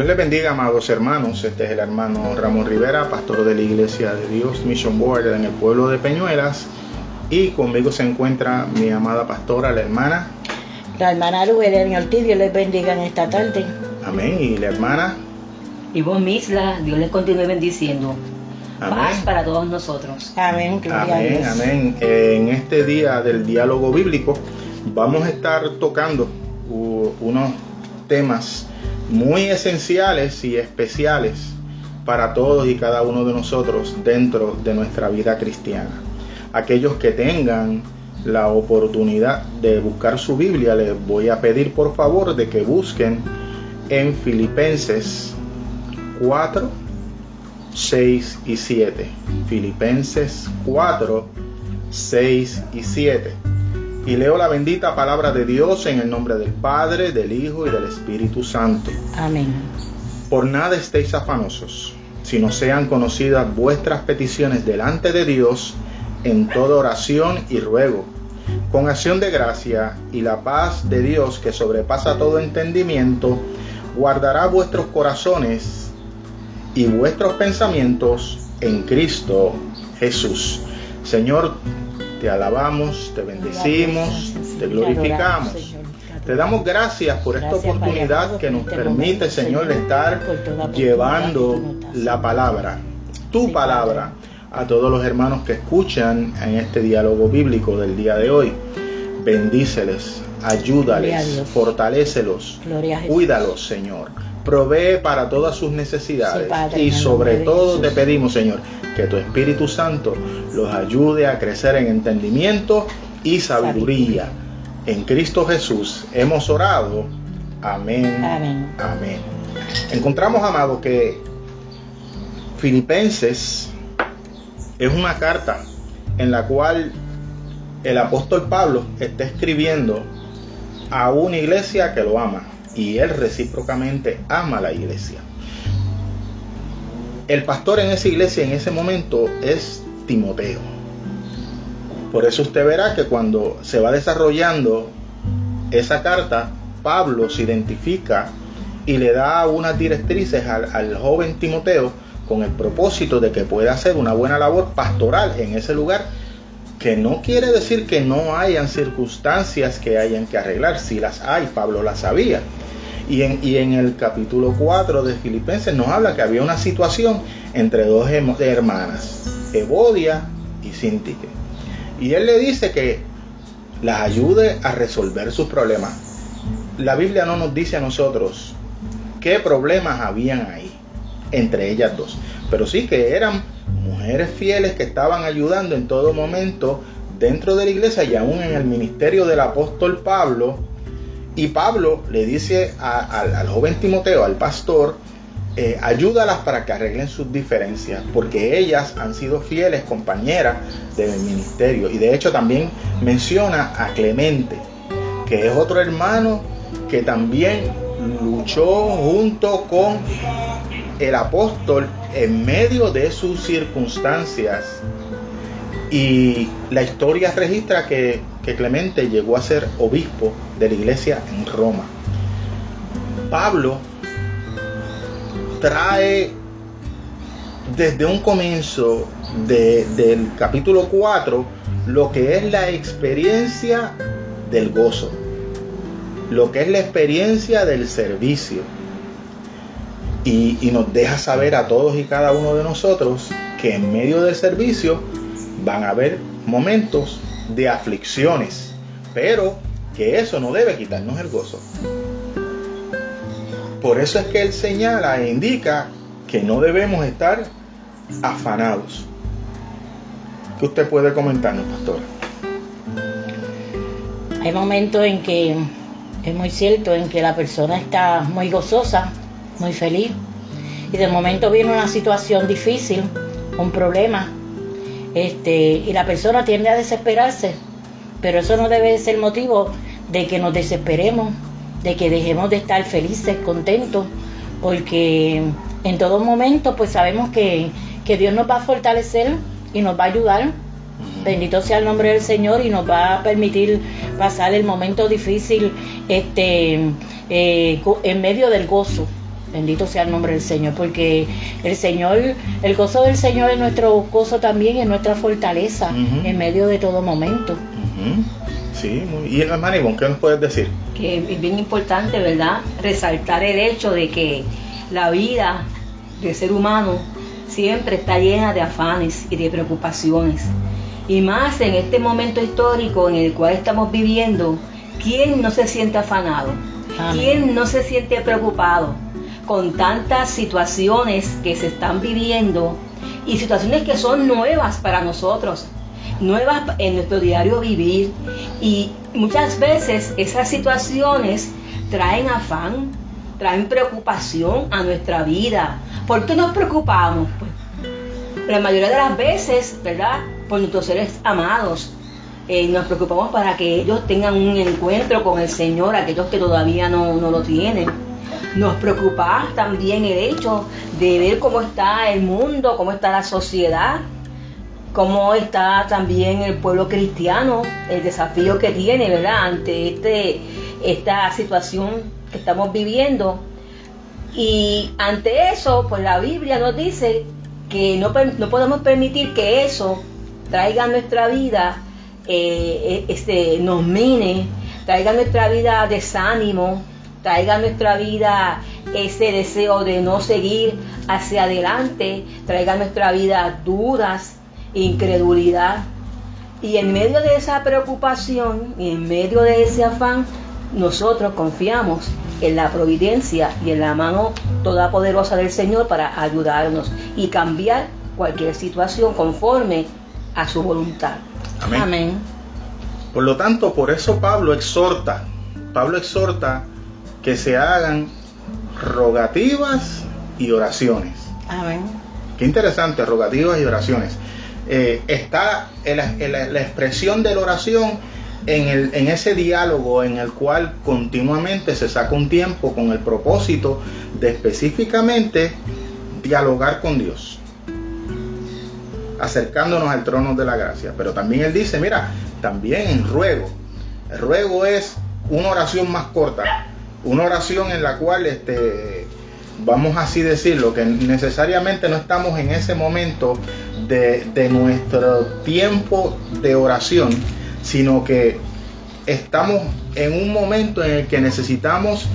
Dios les bendiga, amados hermanos. Este es el hermano Ramón Rivera, pastor de la Iglesia de Dios Mission Board en el pueblo de Peñuelas. Y conmigo se encuentra mi amada pastora, la hermana. La hermana Lubelén Ortiz, Dios les bendiga en esta tarde. Amén. Y la hermana. Y vos, Misla, Dios les continúe bendiciendo. Amén. Paz para todos nosotros. Amén, gloria a Amén, Dios. amén. En este día del diálogo bíblico vamos a estar tocando unos temas muy esenciales y especiales para todos y cada uno de nosotros dentro de nuestra vida cristiana. Aquellos que tengan la oportunidad de buscar su Biblia, les voy a pedir por favor de que busquen en Filipenses 4, 6 y 7. Filipenses 4, 6 y 7. Y leo la bendita palabra de Dios en el nombre del Padre, del Hijo y del Espíritu Santo. Amén. Por nada estéis afanosos, sino sean conocidas vuestras peticiones delante de Dios en toda oración y ruego, con acción de gracia, y la paz de Dios que sobrepasa todo entendimiento, guardará vuestros corazones y vuestros pensamientos en Cristo Jesús. Señor, te alabamos, te bendecimos, te glorificamos. Te damos gracias por esta Gracias, oportunidad que nos permite, Señor, estar llevando la palabra, tu Sí, palabra, a todos los hermanos que escuchan en este diálogo bíblico del día de hoy. Bendíceles, ayúdales, fortalécelos, cuídalos, Señor. Provee para todas sus necesidades Sí, Padre, y sobre todo te pedimos, Señor, que tu Espíritu Santo los ayude a crecer en entendimiento y sabiduría. En Cristo Jesús hemos orado. Amén. Amén. Amén. Encontramos, amado, que Filipenses es una carta en la cual el apóstol Pablo está escribiendo a una iglesia que lo ama y él recíprocamente ama la iglesia. El pastor en esa iglesia en ese momento es Timoteo. Por eso usted verá que cuando se va desarrollando esa carta, Pablo se identifica y le da unas directrices al, al joven Timoteo con el propósito de que pueda hacer una buena labor pastoral en ese lugar, que no quiere decir que no hayan circunstancias que hayan que arreglar, si las hay, Pablo las sabía. Y en, y en el capítulo 4 de Filipenses nos habla que había una situación entre dos hermanas, Evodia y Sintique. Y él le dice que las ayude a resolver sus problemas. La Biblia no nos dice a nosotros qué problemas habían ahí entre ellas dos, pero sí que eran mujeres fieles que estaban ayudando en todo momento dentro de la iglesia y aún en el ministerio del apóstol Pablo. Y Pablo le dice al joven Timoteo, al pastor, eh, ayúdalas para que arreglen sus diferencias, porque ellas han sido fieles compañeras del ministerio. Y de hecho también menciona a Clemente, que es otro hermano que también luchó junto con el apóstol en medio de sus circunstancias. Y la historia registra que, que Clemente llegó a ser obispo de la iglesia en Roma. Pablo trae desde un comienzo de- del capítulo 4 lo que es la experiencia del gozo, lo que es la experiencia del servicio. Y nos deja saber a todos y cada uno de nosotros que en medio del servicio van a haber momentos de aflicciones, pero que eso no debe quitarnos el gozo. Por eso es que él señala e indica que no debemos estar afanados. ¿Qué usted puede comentarnos, pastor? Hay momentos en que es muy cierto en que la persona está muy gozosa, muy feliz, y de momento viene una situación difícil, un problema, este, y la persona tiende a desesperarse, pero eso no debe ser motivo de que nos desesperemos, de que dejemos de estar felices, contentos, porque en todo momento pues sabemos que, que Dios nos va a fortalecer y nos va a ayudar. Bendito sea el nombre del Señor y nos va a permitir pasar el momento difícil este, eh, en medio del gozo. Bendito sea el nombre del Señor, porque el Señor, el gozo del Señor es nuestro gozo también, es nuestra fortaleza en medio de todo momento. Ujú. Sí, muy ¿Y hermana Ivonne, qué nos puedes decir? que es bien importante, ¿verdad? Resaltar el hecho de que la vida del ser humano siempre está llena de afanes y de preocupaciones. Y más en este momento histórico en el cual estamos viviendo, ¿quién no se siente afanado? Amén. ¿Quién no se siente preocupado con tantas situaciones que se están viviendo y situaciones que son nuevas para nosotros? nuevas en nuestro diario vivir y muchas veces esas situaciones traen afán, traen preocupación a nuestra vida. ¿Por qué nos preocupamos? Pues la mayoría de las veces, ¿verdad? Por nuestros seres amados. Eh, nos preocupamos para que ellos tengan un encuentro con el Señor, aquellos que todavía no, no lo tienen. Nos preocupa también el hecho de ver cómo está el mundo, cómo está la sociedad, cómo está también el pueblo cristiano, el desafío que tiene, ¿verdad? Ante este, esta situación que estamos viviendo. Y ante eso, pues la Biblia nos dice que no, no podemos permitir que eso traiga a nuestra vida, eh, este, nos mine, traiga a nuestra vida desánimo, traiga a nuestra vida ese deseo de no seguir hacia adelante, traiga a nuestra vida dudas, incredulidad. Y en medio de esa preocupación y en medio de ese afán, nosotros confiamos en la providencia y en la mano todopoderosa del Señor para ayudarnos y cambiar cualquier situación conforme a su voluntad. Amén. Amén. Por lo tanto, por eso Pablo exhorta, Pablo exhorta que se hagan rogativas y oraciones. Amén. Qué interesante, rogativas y oraciones. Eh, está en la, en la- la expresión de la oración en, el- en ese diálogo en el cual continuamente se saca un tiempo con el propósito de específicamente dialogar con Dios, acercándonos al trono de la gracia. Pero también él dice, mira, también en ruego. El ruego es una oración más corta, una oración en la cual este, vamos así decirlo, que necesariamente no estamos en ese momento de, de nuestro tiempo de oración, sino que estamos en un momento en el que necesitamos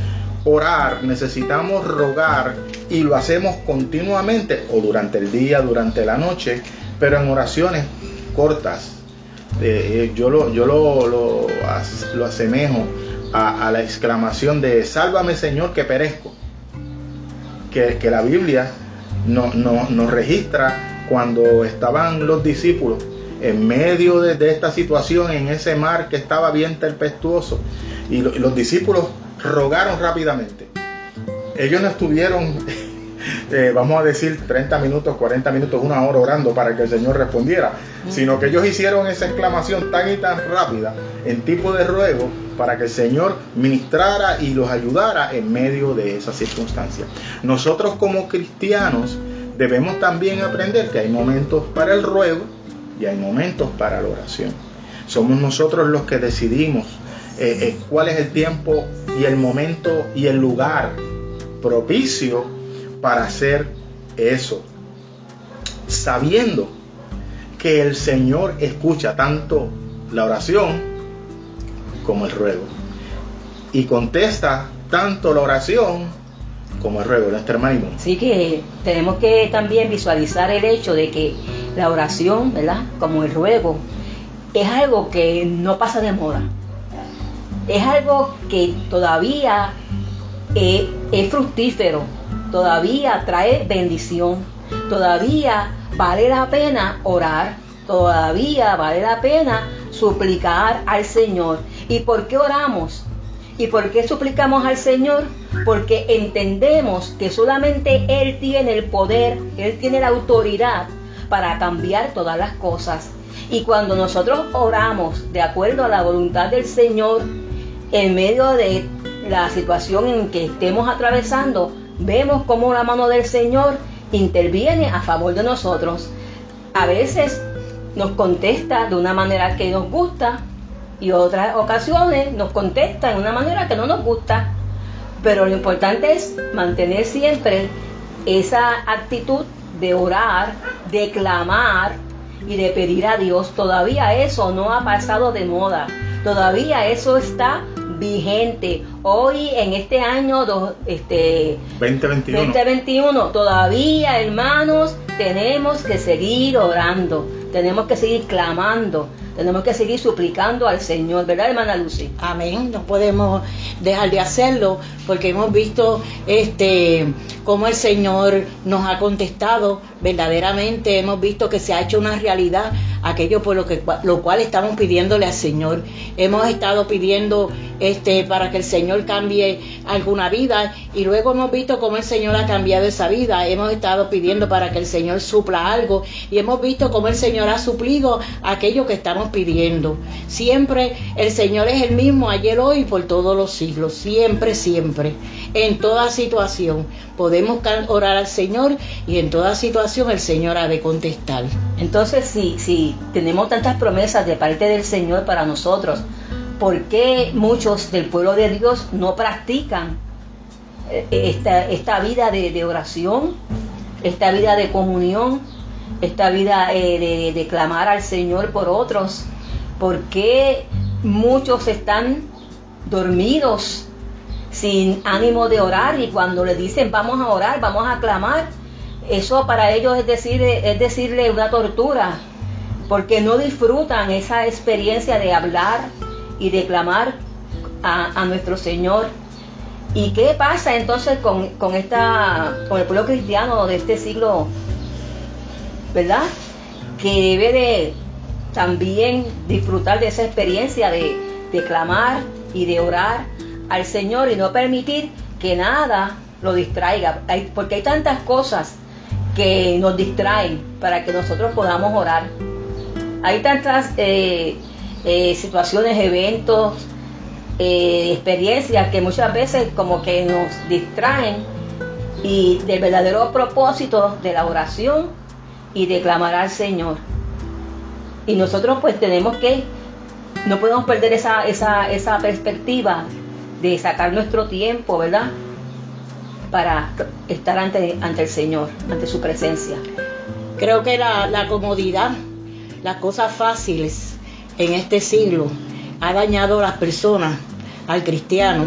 orar, necesitamos rogar y lo hacemos continuamente o durante el día, durante la noche, pero en oraciones cortas. Eh, eh, yo lo, yo lo, lo, lo asemejo a, la exclamación de sálvame Señor que perezco que, que la Biblia no- no- nos registra cuando estaban los discípulos en medio de, de esta situación, en ese mar que estaba bien tempestuoso, y los discípulos rogaron rápidamente. Ellos no estuvieron, eh, vamos a decir, 30 minutos, 40 minutos, una hora orando para que el Señor respondiera, sino que ellos hicieron esa exclamación tan y tan rápida en tipo de ruego para que el Señor ministrara y los ayudara en medio de esa circunstancia. Nosotros como cristianos debemos también aprender que hay momentos para el ruego y hay momentos para la oración. Somos nosotros los que decidimos eh, eh, cuál es el tiempo y el momento y el lugar propicio para hacer eso, sabiendo que el Señor escucha tanto la oración como el ruego y contesta tanto la oración como el ruego. Nuestra hermana Ivonne. Así que tenemos que también visualizar el hecho de que la oración, ¿verdad? Como el ruego, es algo que no pasa de moda. Es algo que todavía eh, es fructífero, todavía trae bendición, todavía vale la pena orar, todavía vale la pena suplicar al Señor. ¿Y por qué oramos? ¿Y por qué suplicamos al Señor? Porque entendemos que solamente Él tiene el poder, Él tiene la autoridad para cambiar todas las cosas. Y cuando nosotros oramos de acuerdo a la voluntad del Señor, en medio de la situación en que estemos atravesando, vemos cómo la mano del Señor interviene a favor de nosotros. A veces nos contesta de una manera que nos gusta y otras ocasiones nos contesta de una manera que no nos gusta. Pero lo importante es mantener siempre esa actitud de orar, de clamar y de pedir a Dios. Todavía eso no ha pasado de moda. Todavía eso está vigente. Hoy en este año este, 2021. 2021, todavía hermanos, tenemos que seguir orando, tenemos que seguir clamando, tenemos que seguir suplicando al Señor, ¿verdad, hermana Lucy? Amén, no podemos dejar de hacerlo porque hemos visto este cómo el Señor nos ha contestado, verdaderamente hemos visto que se ha hecho una realidad aquello por lo que lo cual estamos pidiéndole al Señor. Hemos estado pidiendo este para que el Señor cambie alguna vida y luego hemos visto cómo el Señor ha cambiado esa vida. Hemos estado pidiendo para que el Señor supla algo y hemos visto cómo el Señor ha suplido aquello que estamos pidiendo. Siempre el Señor es el mismo ayer, hoy y por todos los siglos. Siempre, siempre. En toda situación podemos orar al Señor y en toda situación el Señor ha de contestar. Entonces, si, si tenemos tantas promesas de parte del Señor para nosotros, ¿por qué muchos del pueblo de Dios no practican eh, esta, esta vida de, oración, esta vida de comunión, esta vida eh, de, clamar al Señor por otros? ¿Por qué muchos están dormidos sin ánimo de orar y cuando le dicen vamos a orar, vamos a clamar, eso para ellos es, decir, es decirle una tortura, porque no disfrutan esa experiencia de hablar y de clamar a, nuestro Señor. ¿Y qué pasa entonces con, esta, con el pueblo cristiano de este siglo, verdad? Que debe de también disfrutar de esa experiencia de, de clamar y de orar al Señor y no permitir que nada lo distraiga, porque hay tantas cosas que nos distraen para que nosotros podamos orar. Hay tantas eh, eh, situaciones, eventos, eh, experiencias que muchas veces como que nos distraen y del verdadero propósito de la oración y de clamar al Señor. Y nosotros pues tenemos que, no podemos perder esa, esa, esa perspectiva de sacar nuestro tiempo, ¿verdad? Para estar ante, ante el Señor, ante su presencia. Creo que la, la comodidad, las cosas fáciles en este siglo ha dañado a las personas, al cristiano.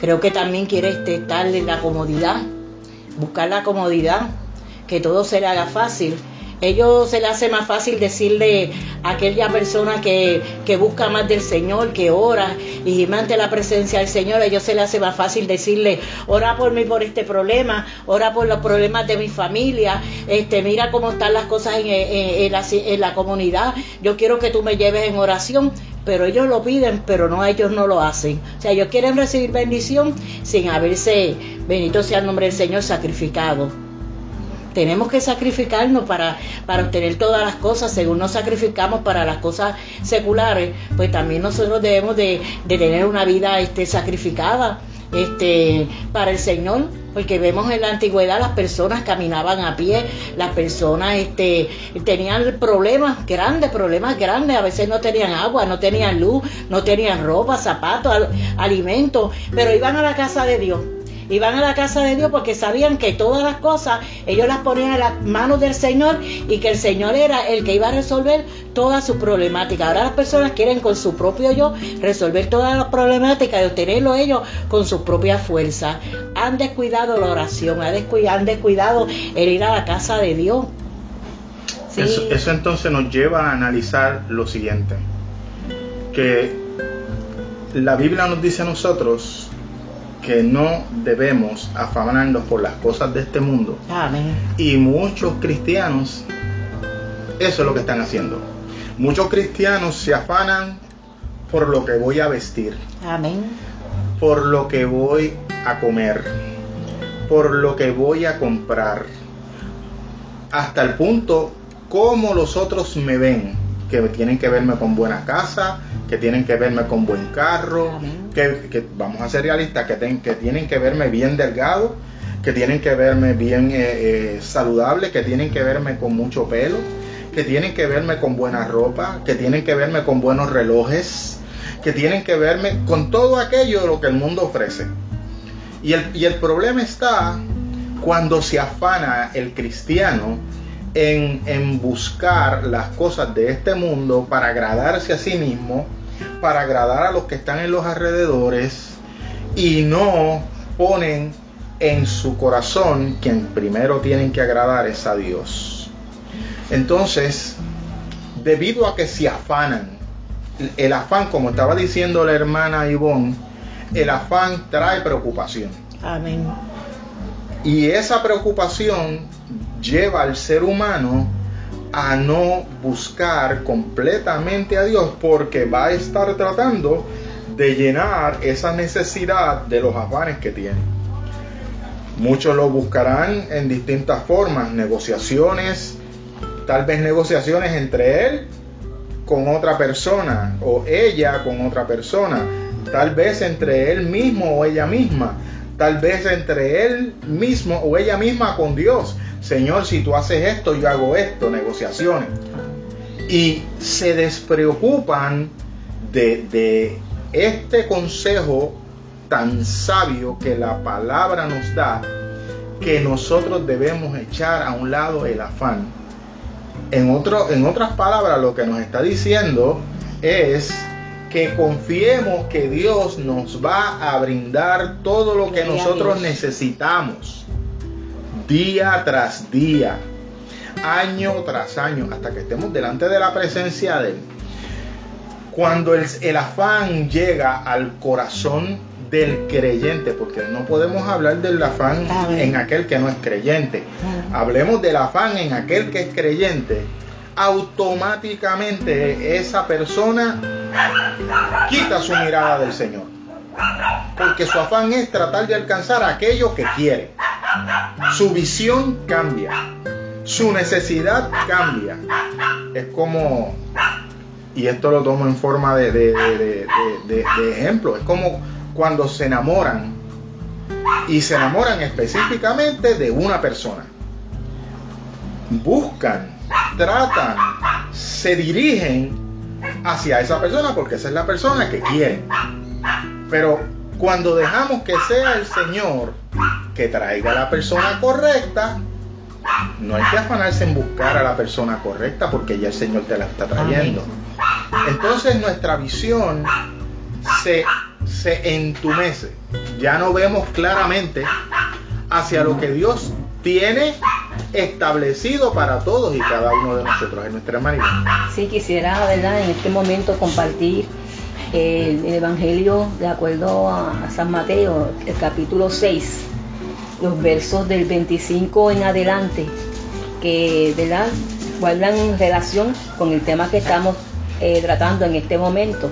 Creo que también quiere este, estar en la comodidad, buscar la comodidad, que todo se le haga fácil ellos se le hace más fácil decirle a aquella persona que, busca más del Señor, que ora y ante la presencia del Señor, ellos se le hace más fácil decirle, ora por mí por este problema, ora por los problemas de mi familia, este, mira cómo están las cosas en, la, en la comunidad, yo quiero que tú me lleves en oración, pero ellos lo piden, pero no ellos no lo hacen. O sea, ellos quieren recibir bendición sin haberse, bendito sea el nombre del Señor, sacrificado tenemos que sacrificarnos para, para obtener todas las cosas, según nos sacrificamos para las cosas seculares, pues también nosotros debemos de, tener una vida este, sacrificada este, para el Señor, porque vemos en la antigüedad las personas caminaban a pie, las personas este, tenían problemas grandes, problemas grandes, a veces no tenían agua, no tenían luz, no tenían ropa, zapatos, alimentos, pero iban a la casa de Dios iban a la casa de Dios porque sabían que todas las cosas ellos las ponían en las manos del Señor y que el Señor era el que iba a resolver todas sus problemáticas. Ahora las personas quieren con su propio yo resolver todas las problemáticas y obtenerlo ellos con su propia fuerza. Han descuidado la oración, han descuidado, el ir a la casa de Dios. eso entonces nos lleva a analizar lo siguiente, que la Biblia nos dice a nosotros que no debemos afanarnos por las cosas de este mundo. Amén. Y muchos cristianos, eso es lo que están haciendo. Muchos cristianos se afanan por lo que voy a vestir. Amén. Por lo que voy a comer. Por lo que voy a comprar. Hasta el punto como los otros me ven. Que tienen que verme con buena casa, que tienen que verme con buen carro, que, vamos a ser realistas, que, que tienen que verme bien delgado, que tienen que verme bien eh, eh, saludable, que tienen que verme con mucho pelo, que tienen que verme con buena ropa, que tienen que verme con buenos relojes, que tienen que verme con todo aquello lo que el mundo ofrece. Y el, y el problema está cuando se afana el cristiano en, en, buscar las cosas de este mundo para agradarse a sí mismo, para agradar a los que están en los alrededores y no ponen en su corazón quien primero tienen que agradar es a Dios. Entonces, debido a que se afanan, el afán, como estaba diciendo la hermana Ivonne, el afán trae preocupación. Amén. Y esa preocupación lleva al ser humano a no buscar completamente a Dios porque va a estar tratando de llenar esa necesidad de los afanes que tiene. Muchos lo buscarán en distintas formas, negociaciones, tal vez negociaciones entre él con otra persona o ella con otra persona, tal vez entre él mismo o ella misma, tal vez entre él mismo o ella misma con Dios. Señor, si tú haces esto, yo hago esto, negociaciones. Y se despreocupan de, de este consejo tan sabio que la palabra nos da, que nosotros debemos echar a un lado el afán. En, otro, en otras palabras, lo que nos está diciendo es que confiemos que Dios nos va a brindar todo lo que nosotros necesitamos día tras día, año tras año, hasta que estemos delante de la presencia de Él. Cuando el, el afán llega al corazón del creyente, porque no podemos hablar del afán en aquel que no es creyente. Hablemos del afán en aquel que es creyente. Automáticamente esa persona quita su mirada del Señor. Porque su afán es tratar de alcanzar aquello que quiere. Su visión cambia. Su necesidad cambia. Es como, y esto lo tomo en forma de, de, de, de ejemplo, es como cuando se enamoran y se enamoran específicamente de una persona. Buscan, tratan, se dirigen hacia esa persona porque esa es la persona que quieren. Pero cuando dejamos que sea el Señor que traiga a la persona correcta, no hay que afanarse en buscar a la persona correcta porque ya el Señor te la está trayendo. Entonces nuestra visión se se entumece. Ya no vemos claramente hacia lo que Dios tiene establecido para todos y cada uno de nosotros en nuestra humanidad. Sí, quisiera, ¿verdad?, en este momento compartir el, Evangelio de acuerdo a, San Mateo, el capítulo 6, los versos del 25 en adelante, que, ¿verdad?, guardan relación con el tema que estamos eh, tratando en este momento.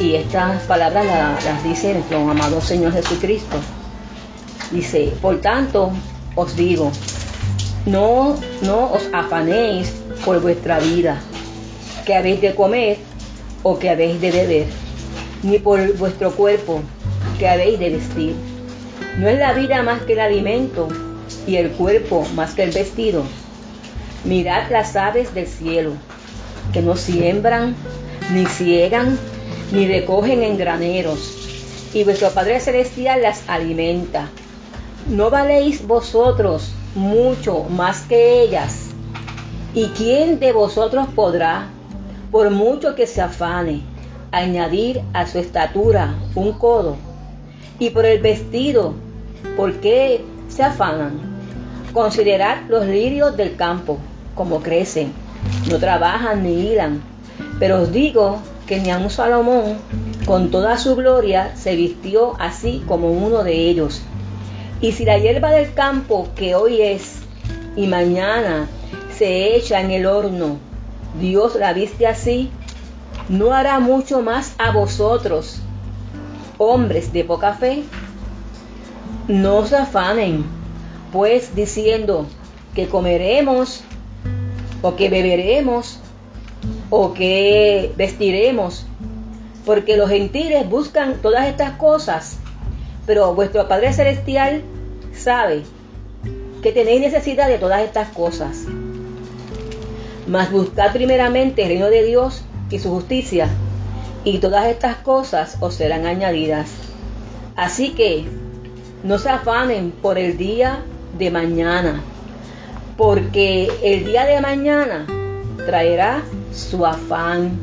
Y estas palabras las, dice nuestro amado Señor Jesucristo. Dice, por tanto os digo, no, no os afanéis por vuestra vida, que habéis de comer o que habéis de beber, ni por vuestro cuerpo, que habéis de vestir. No es la vida más que el alimento y el cuerpo más que el vestido. Mirad las aves del cielo, que no siembran, ni ciegan, ni recogen en graneros, y vuestro Padre Celestial las alimenta. ¿No valéis vosotros mucho más que ellas? ¿Y quién de vosotros podrá, por mucho que se afane, añadir a su estatura un codo? Y por el vestido, ¿por qué se afanan? Considerad los lirios del campo, como crecen, no trabajan ni hilan. Pero os digo que ni un Salomón, con toda su gloria, se vistió así como uno de ellos. Y si la hierba del campo que hoy es y mañana se echa en el horno, Dios la viste así, ¿no hará mucho más a vosotros, hombres de poca fe? No se afanen, pues diciendo que comeremos o que beberemos o qué vestiremos, porque los gentiles buscan todas estas cosas, pero vuestro Padre Celestial sabe que tenéis necesidad de todas estas cosas. Mas buscad primeramente el reino de Dios y su justicia, y todas estas cosas os serán añadidas. Así que no se afanen por el día de mañana, porque el día de mañana traerá su afán.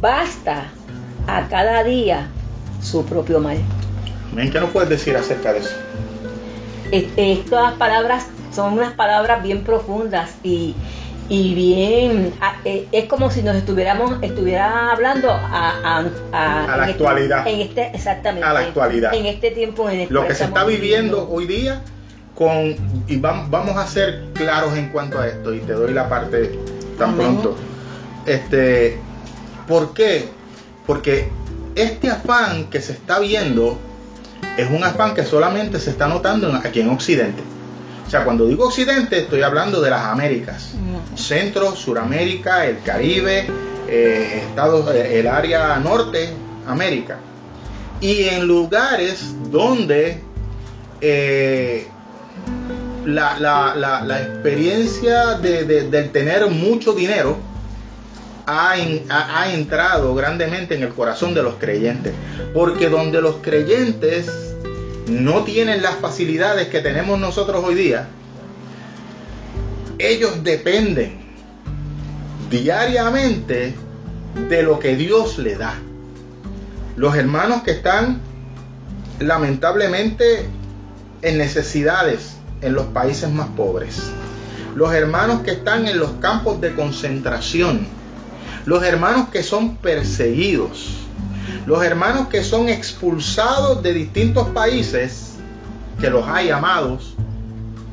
Basta a cada día su propio mal. ¿Qué nos puedes decir acerca de eso? Estas palabras son unas palabras bien profundas y, bien, e, es como si nos estuviéramos estuviera hablando a, la este, actualidad. en este, exactamente. A la actualidad. En este tiempo. En Lo que se está viviendo, hoy día, con, y vamos, vamos a ser claros en cuanto a esto, y te doy la parte tan pronto. Este, ¿Por qué? Porque este afán que se está viendo es un afán que solamente se está notando aquí en Occidente. O sea, cuando digo Occidente estoy hablando de las Américas. Centro, Suramérica, el Caribe, eh, Estados, eh, el área norte, América. Y en lugares donde eh, la, experiencia de, del tener mucho dinero ha, ha, entrado grandemente en el corazón de los creyentes. Porque donde los creyentes no tienen las facilidades que tenemos nosotros hoy día, ellos dependen diariamente de lo que Dios le da. Los hermanos que están lamentablemente en necesidades en los países más pobres. Los hermanos que están en los campos de concentración los hermanos que son perseguidos, los hermanos que son expulsados de distintos países, que los hay amados,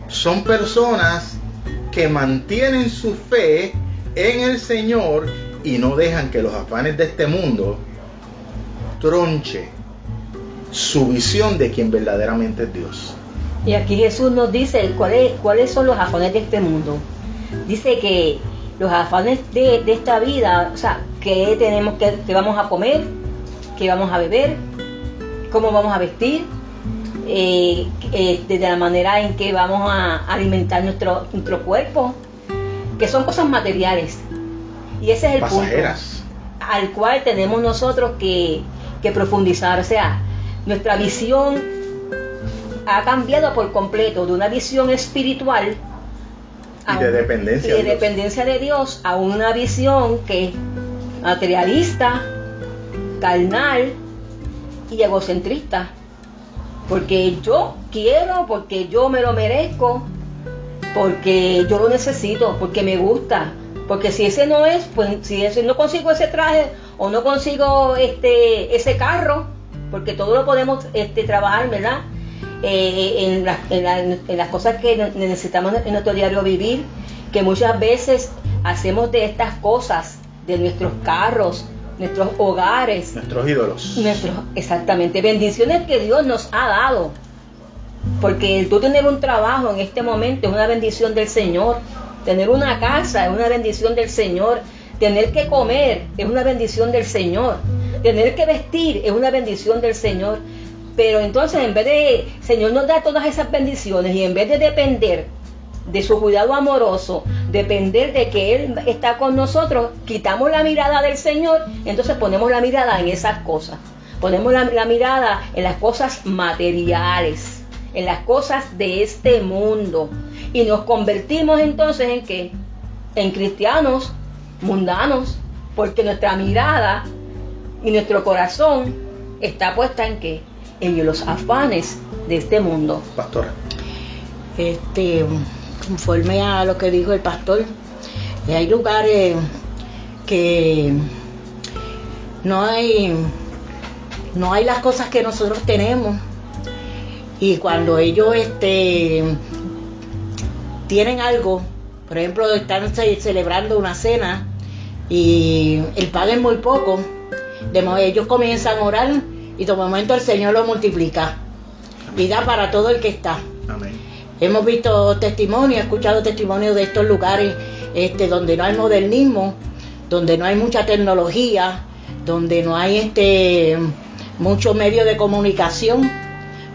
son personas que mantienen su fe en el Señor y no dejan que los afanes de este mundo tronche su visión de quien verdaderamente es Dios. Y aquí Jesús nos dice cuáles, son los afanes de este mundo. Dice que los afanes de, esta vida, o sea, qué tenemos que, vamos a comer, qué vamos a beber, cómo vamos a vestir, eh, eh, de la manera en que vamos a alimentar nuestro, nuestro cuerpo, que son cosas materiales. Y ese es el punto al cual tenemos nosotros que, que profundizar. O sea, nuestra visión ha cambiado por completo de una visión espiritual y de dependencia, de, dependencia de Dios a una visión que materialista, carnal y egocentrista. Porque yo quiero, porque yo me lo merezco, porque yo lo necesito, porque me gusta. Porque si ese no es, pues si ese, no consigo ese traje o no consigo este ese carro, porque todo lo podemos este, trabajar, ¿verdad? Eh, en, las cosas que necesitamos en nuestro diario vivir, que muchas veces hacemos de estas cosas, de nuestros carros, nuestros hogares, nuestros ídolos. Nuestros, exactamente, bendiciones que Dios nos ha dado. Porque tú tener un trabajo en este momento es una bendición del Señor. Tener una casa es una bendición del Señor. Tener que comer es una bendición del Señor. Tener que vestir es una bendición del Señor. Pero entonces en vez de, Señor nos da todas esas bendiciones y en vez de depender de su cuidado amoroso, depender de que Él está con nosotros, quitamos la mirada del Señor, entonces ponemos la mirada en esas cosas. Ponemos la, mirada en las cosas materiales, en las cosas de este mundo. Y nos convertimos entonces en qué? En cristianos mundanos, porque nuestra mirada y nuestro corazón está puesta en qué? en los afanes de este mundo. Pastora. Este, conforme a lo que dijo el pastor, hay lugares que no hay no hay las cosas que nosotros tenemos y cuando ellos este tienen algo por ejemplo están celebrando una cena y el pan es muy poco de ellos comienzan a orar y de momento el Señor lo multiplica y da para todo el que está. Hemos visto testimonios, escuchado testimonios de estos lugares este, donde no hay modernismo, donde no hay mucha tecnología, donde no hay este, muchos medios de comunicación.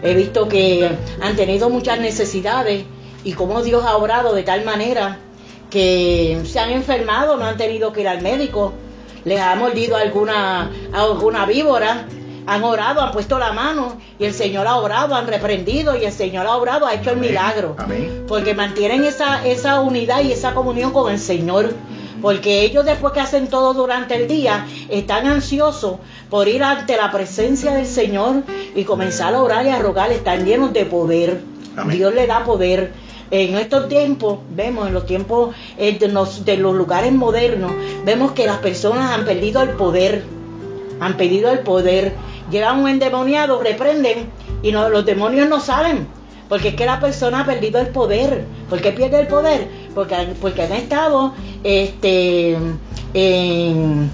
He visto que han tenido muchas necesidades y cómo Dios ha obrado de tal manera que se han enfermado, no han tenido que ir al médico, les ha mordido alguna, alguna víbora han orado, han puesto la mano y el Señor ha orado, han reprendido y el Señor ha orado, ha hecho el milagro. Amén. Porque mantienen esa, esa unidad y esa comunión con el Señor. Porque ellos después que hacen todo durante el día, están ansiosos por ir ante la presencia del Señor y comenzar a orar y a rogar, están llenos de poder. Amén. Dios le da poder. En estos tiempos, vemos en los tiempos eh, de, los, de los lugares modernos, vemos que las personas han perdido el poder, han perdido el poder. Llegan un endemoniado, reprenden y los demonios no salen. Porque es que la persona ha perdido el poder. ¿Por qué pierde el poder? Porque, porque han estado este, en,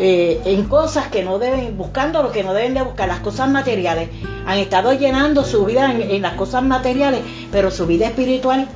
eh, en cosas que no deben, buscando lo que no deben de buscar, las cosas materiales. Han estado llenando su vida en, las cosas materiales, pero su vida espiritual,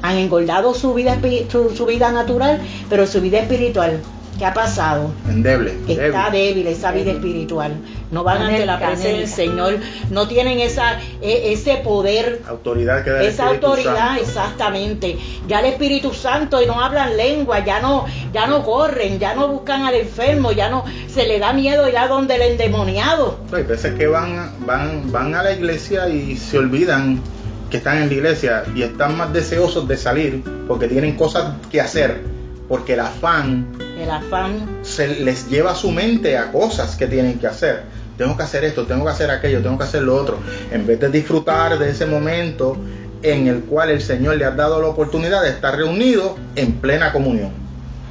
han engordado su vida, su vida natural, pero su vida espiritual, ¿qué ha pasado? Endeble. Está débil. débil esa vida espiritual. No van ante la presencia del. Señor. No tienen esa, e- ese poder, Autoridad que da el esa Espíritu autoridad, Santo. exactamente. Ya el Espíritu Santo y no hablan lengua, ya no, ya no corren, ya no buscan al enfermo, ya no se le da miedo ir a donde el endemoniado. Hay veces que van, van, van a la iglesia y se olvidan que están en la iglesia y están más deseosos de salir porque tienen cosas que hacer, porque el afán El afán. se les lleva su mente a cosas que tienen que hacer. Tengo que hacer esto, tengo que hacer aquello, tengo que hacer lo otro. En vez de disfrutar de ese momento en el cual el Señor le ha dado la oportunidad de estar reunidos en plena comunión.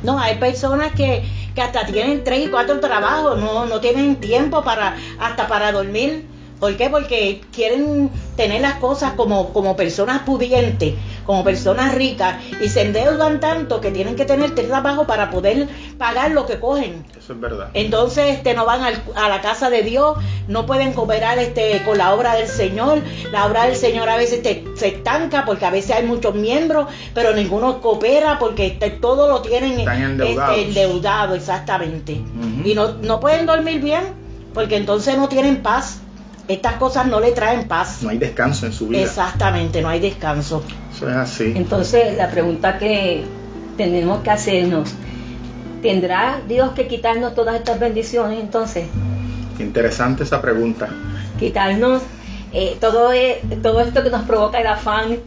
No, hay personas que, que hasta tienen tres y cuatro trabajos, no, no tienen tiempo para, hasta para dormir. ¿Por qué? Porque quieren tener las cosas como, como personas pudientes, como personas ricas, y se endeudan tanto que tienen que tener tres trabajos para poder pagar lo que cogen. Eso es verdad. Entonces este, no van al- a la casa de Dios, no pueden cooperar este, con la obra del Señor. La obra del Señor a veces te- se estanca porque a veces hay muchos miembros, pero ninguno coopera porque este, todo lo tienen Están endeudados. este, endeudado, exactamente. Y no, no pueden dormir bien porque entonces no tienen paz. Estas cosas no le traen paz. No hay descanso en su vida. Exactamente, no hay descanso. Eso es así. Entonces, la pregunta que tenemos que hacernos, ¿tendrá Dios que quitarnos todas estas bendiciones entonces? Interesante esa pregunta. Quitarnos eh, todo, e- todo esto que nos provoca el afán.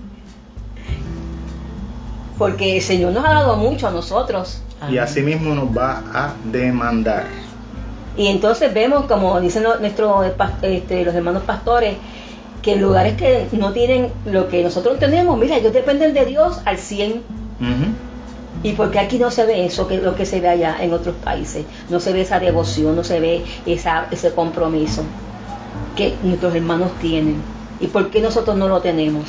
Porque el Señor nos ha dado mucho a nosotros. Y así mismo nos va a demandar. Y entonces vemos, como dicen nuestros este, los hermanos pastores, que en lugares que no tienen lo que nosotros tenemos, mira, ellos dependen de Dios al 100. Ujú. ¿Y porque aquí no se ve eso que lo que se ve allá en otros países? No se ve esa devoción, no se ve esa, ese compromiso que nuestros hermanos tienen. ¿Y por qué nosotros no lo tenemos?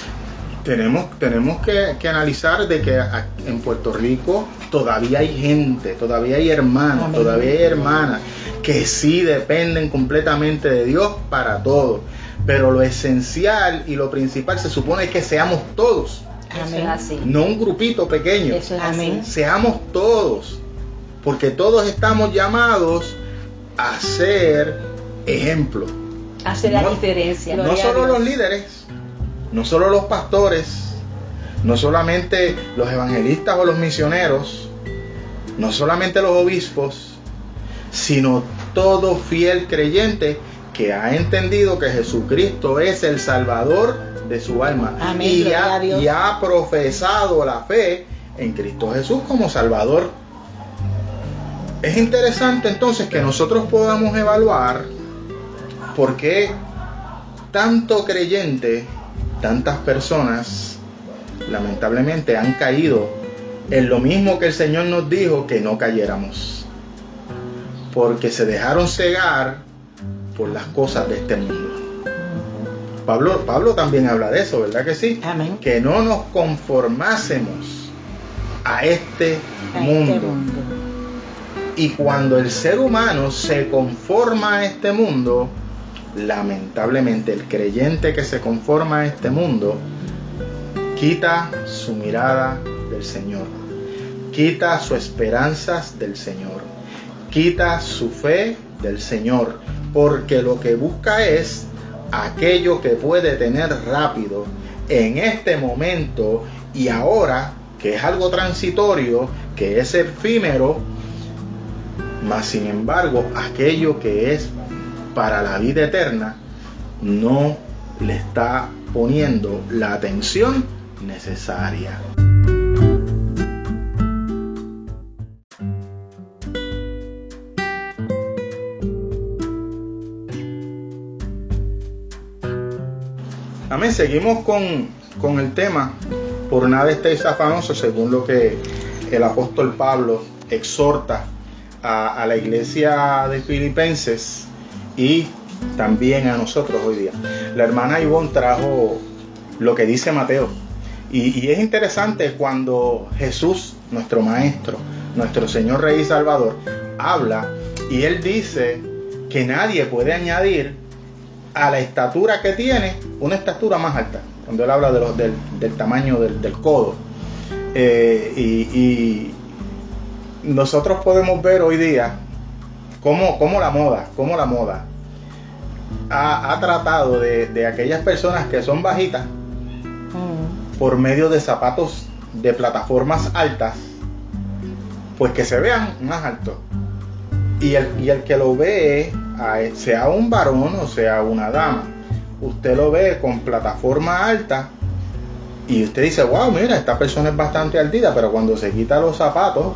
Tenemos, tenemos que, que analizar de que a- en Puerto Rico todavía hay gente, todavía hay hermanos, Amén. todavía hay hermanas que sí dependen completamente de Dios para todo. Pero lo esencial y lo principal se supone que seamos todos, Amén. es no un grupito pequeño. Eso es Amén. así. Seamos todos, porque todos estamos llamados a ser ejemplo. Hace la No- diferencia. No a solo los líderes, no solo los pastores, no solamente los evangelistas o los misioneros, no solamente los obispos, sino todo fiel creyente que ha entendido que Jesucristo es el Salvador de su alma Amén, y, ha, y ha profesado la fe en Cristo Jesús como Salvador. Es interesante entonces que nosotros podamos evaluar por qué tanto creyente, tantas personas, lamentablemente han caído en lo mismo que el Señor nos dijo que no cayéramos. Porque se dejaron cegar por las cosas de este mundo. Pablo, Pablo también habla de eso, ¿verdad que sí? Amén. Que no nos conformásemos a este A mundo. este mundo. Y cuando el ser humano se conforma a este mundo, lamentablemente el creyente que se conforma a este mundo, quita su mirada del Señor, quita sus esperanzas del Señor, quita su fe del Señor, porque lo que busca es aquello que puede tener rápido en este momento y ahora, que es algo transitorio, que es efímero, mas sin embargo aquello que es para la vida eterna, no le está poniendo la atención necesaria. Amén, seguimos con, con el tema. Por nada estéis afanosos, según lo que el apóstol Pablo exhorta a, a la iglesia de Filipenses y también a nosotros hoy día. La hermana Ivonne trajo lo que dice Mateo. Y, y, es interesante cuando Jesús, nuestro Maestro, nuestro Señor Rey y Salvador, habla y Él dice que nadie puede añadir a la estatura que tiene una estatura más alta. Cuando Él habla de los, del, del, tamaño del, del codo. Eh, y, y, nosotros podemos ver hoy día cómo, cómo la moda, cómo la moda ha, ha tratado de, de, aquellas personas que son bajitas mm. por medio de zapatos de plataformas altas, pues que se vean más altos. Y el, y el que lo ve, sea un varón o sea una dama, usted lo ve con plataforma alta y usted dice, wow, mira, esta persona es bastante altita, pero cuando se quita los zapatos,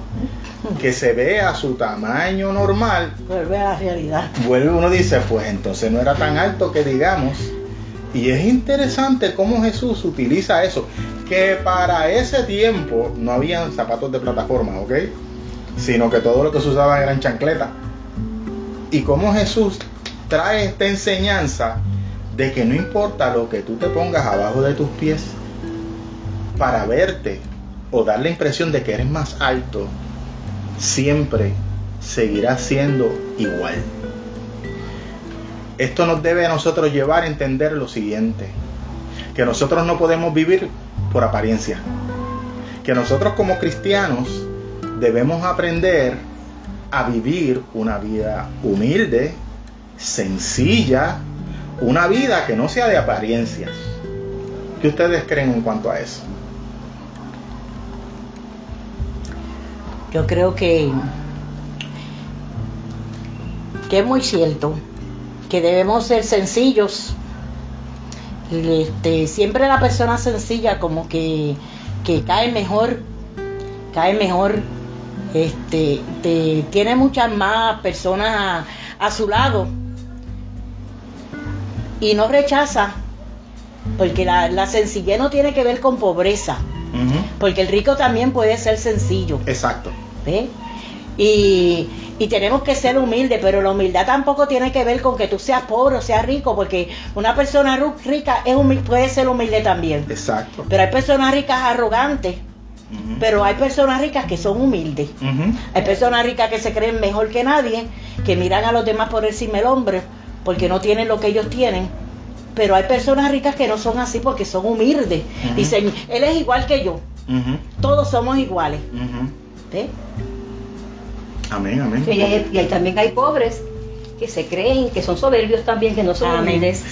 que se ve a su tamaño normal, vuelve a la realidad. Vuelve uno dice, pues entonces no era tan alto que digamos. Y es interesante cómo Jesús utiliza eso, que para ese tiempo no habían zapatos de plataforma, ¿ok? Sino que todo lo que se usaba eran chancletas. Y cómo Jesús trae esta enseñanza de que no importa lo que tú te pongas abajo de tus pies para verte o dar la impresión de que eres más alto, siempre seguirá siendo igual. Esto nos debe a nosotros llevar a entender lo siguiente, que nosotros no podemos vivir por apariencia, que nosotros como cristianos debemos aprender a vivir una vida humilde, sencilla, una vida que no sea de apariencias. ¿Qué ustedes creen en cuanto a eso? Yo creo que, que es muy cierto que debemos ser sencillos. Este, siempre la persona sencilla como que, que cae mejor, cae mejor, este, te, tiene muchas más personas a, a su lado y no rechaza, porque la, la, sencillez no tiene que ver con pobreza, uh -huh. porque el rico también puede ser sencillo. Exacto. ¿Ve? Y, y, tenemos que ser humildes, pero la humildad tampoco tiene que ver con que tú seas pobre o seas rico, porque una persona rica es humilde, puede ser humilde también. Exacto. Pero hay personas ricas arrogantes, uh -huh. pero hay personas ricas que son humildes. Uh -huh. Hay personas ricas que se creen mejor que nadie, que miran a los demás por encima del hombre, porque no tienen lo que ellos tienen. Pero hay personas ricas que no son así porque son humildes. Uh -huh. Dicen, él es igual que yo. Todos somos iguales. ¿Ve? Amén, amén. Y hay, y hay, también hay pobres que se creen, que son soberbios también, que no son Amén. humildes.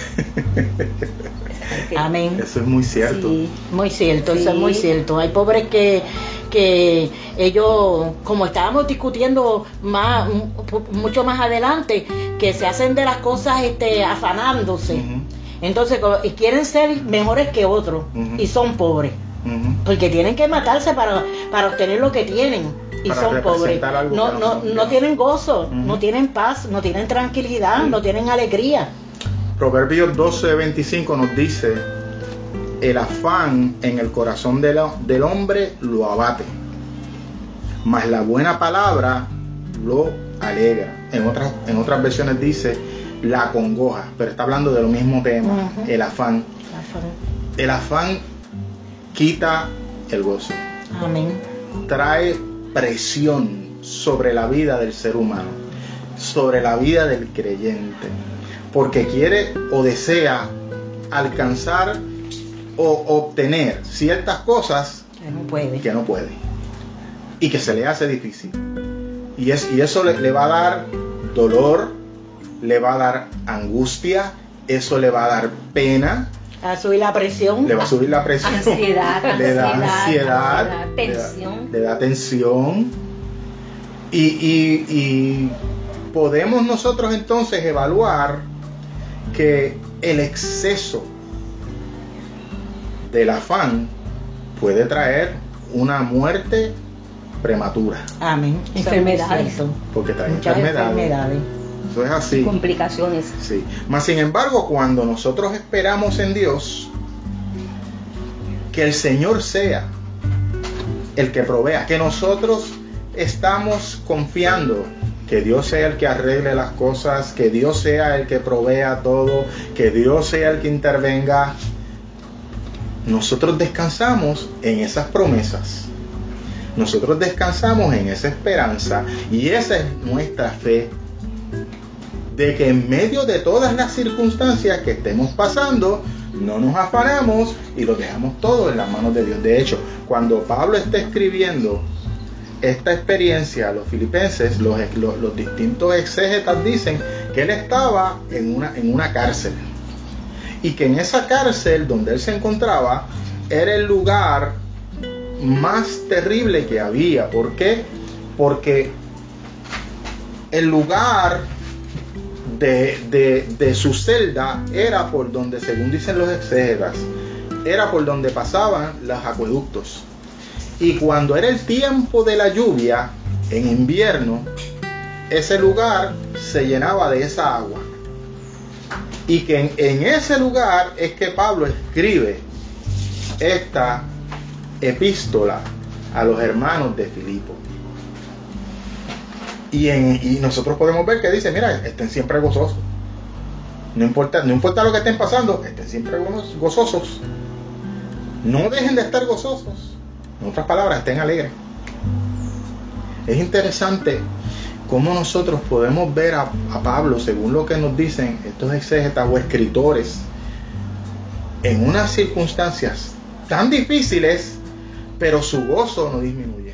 Amén. Eso es muy cierto. Sí, muy cierto, sí. eso es muy cierto. Hay pobres que, que ellos, como estábamos discutiendo más, mucho más adelante, que se hacen de las cosas este, afanándose. Uh -huh. Entonces, quieren ser mejores que otros uh -huh. y son pobres. Uh -huh. Porque tienen que matarse para, para obtener lo que tienen y para son pobres. No, no, no, no, tienen gozo, no tienen paz, no tienen tranquilidad, no tienen alegría. Proverbios 12:25 nos dice, el afán en el corazón de la, del hombre lo abate, mas la buena palabra lo alegra. En otras, en otras versiones dice, la congoja, pero está hablando del mismo tema, uh -huh. el afán. afán. El afán quita el gozo. Amén. Trae presión sobre la vida del ser humano, sobre la vida del creyente, porque quiere o desea alcanzar o obtener ciertas cosas que no puede, que no puede y que se le hace difícil. Y, es, y eso le, le va a dar dolor, le va a dar angustia, eso le va a dar pena, a subir la presión. Le va a subir la presión. Ansiedad. Le da ansiedad. Le da tensión. Le da, le da tensión. Y, y, y, podemos nosotros entonces evaluar que el exceso del afán puede traer una muerte prematura. Amén. Enfermedades. Porque trae Muchas enfermedades. enfermedades. Eso es así. Complicaciones. Sí. Mas sin embargo, cuando nosotros esperamos en Dios, que el Señor sea el que provea, que nosotros estamos confiando que Dios sea el que arregle las cosas, que Dios sea el que provea todo, que Dios sea el que intervenga, nosotros descansamos en esas promesas. Nosotros descansamos en esa esperanza y esa es nuestra fe de que en medio de todas las circunstancias que estemos pasando, no nos afanamos y lo dejamos todo en las manos de Dios. De hecho, cuando Pablo está escribiendo esta experiencia a los filipenses, los, distintos exégetas dicen que él estaba en una, en una cárcel y que en esa cárcel donde él se encontraba era el lugar más terrible que había. ¿Por qué? Porque el lugar de, de- de su celda era por donde, según dicen los exégetas, era por donde pasaban los acueductos. Y cuando era el tiempo de la lluvia, en invierno, ese lugar se llenaba de esa agua. Y que en, en ese lugar es que Pablo escribe esta epístola a los hermanos de Filipo. Y, nosotros podemos ver que dice, mira, estén siempre gozosos. No importa, no importa lo que estén pasando, estén siempre gozo- gozosos. No dejen de estar gozosos. En otras palabras, estén alegres. Es interesante cómo nosotros podemos ver a, a Pablo, según lo que nos dicen estos exégetas o escritores, en unas circunstancias tan difíciles, pero su gozo no disminuye.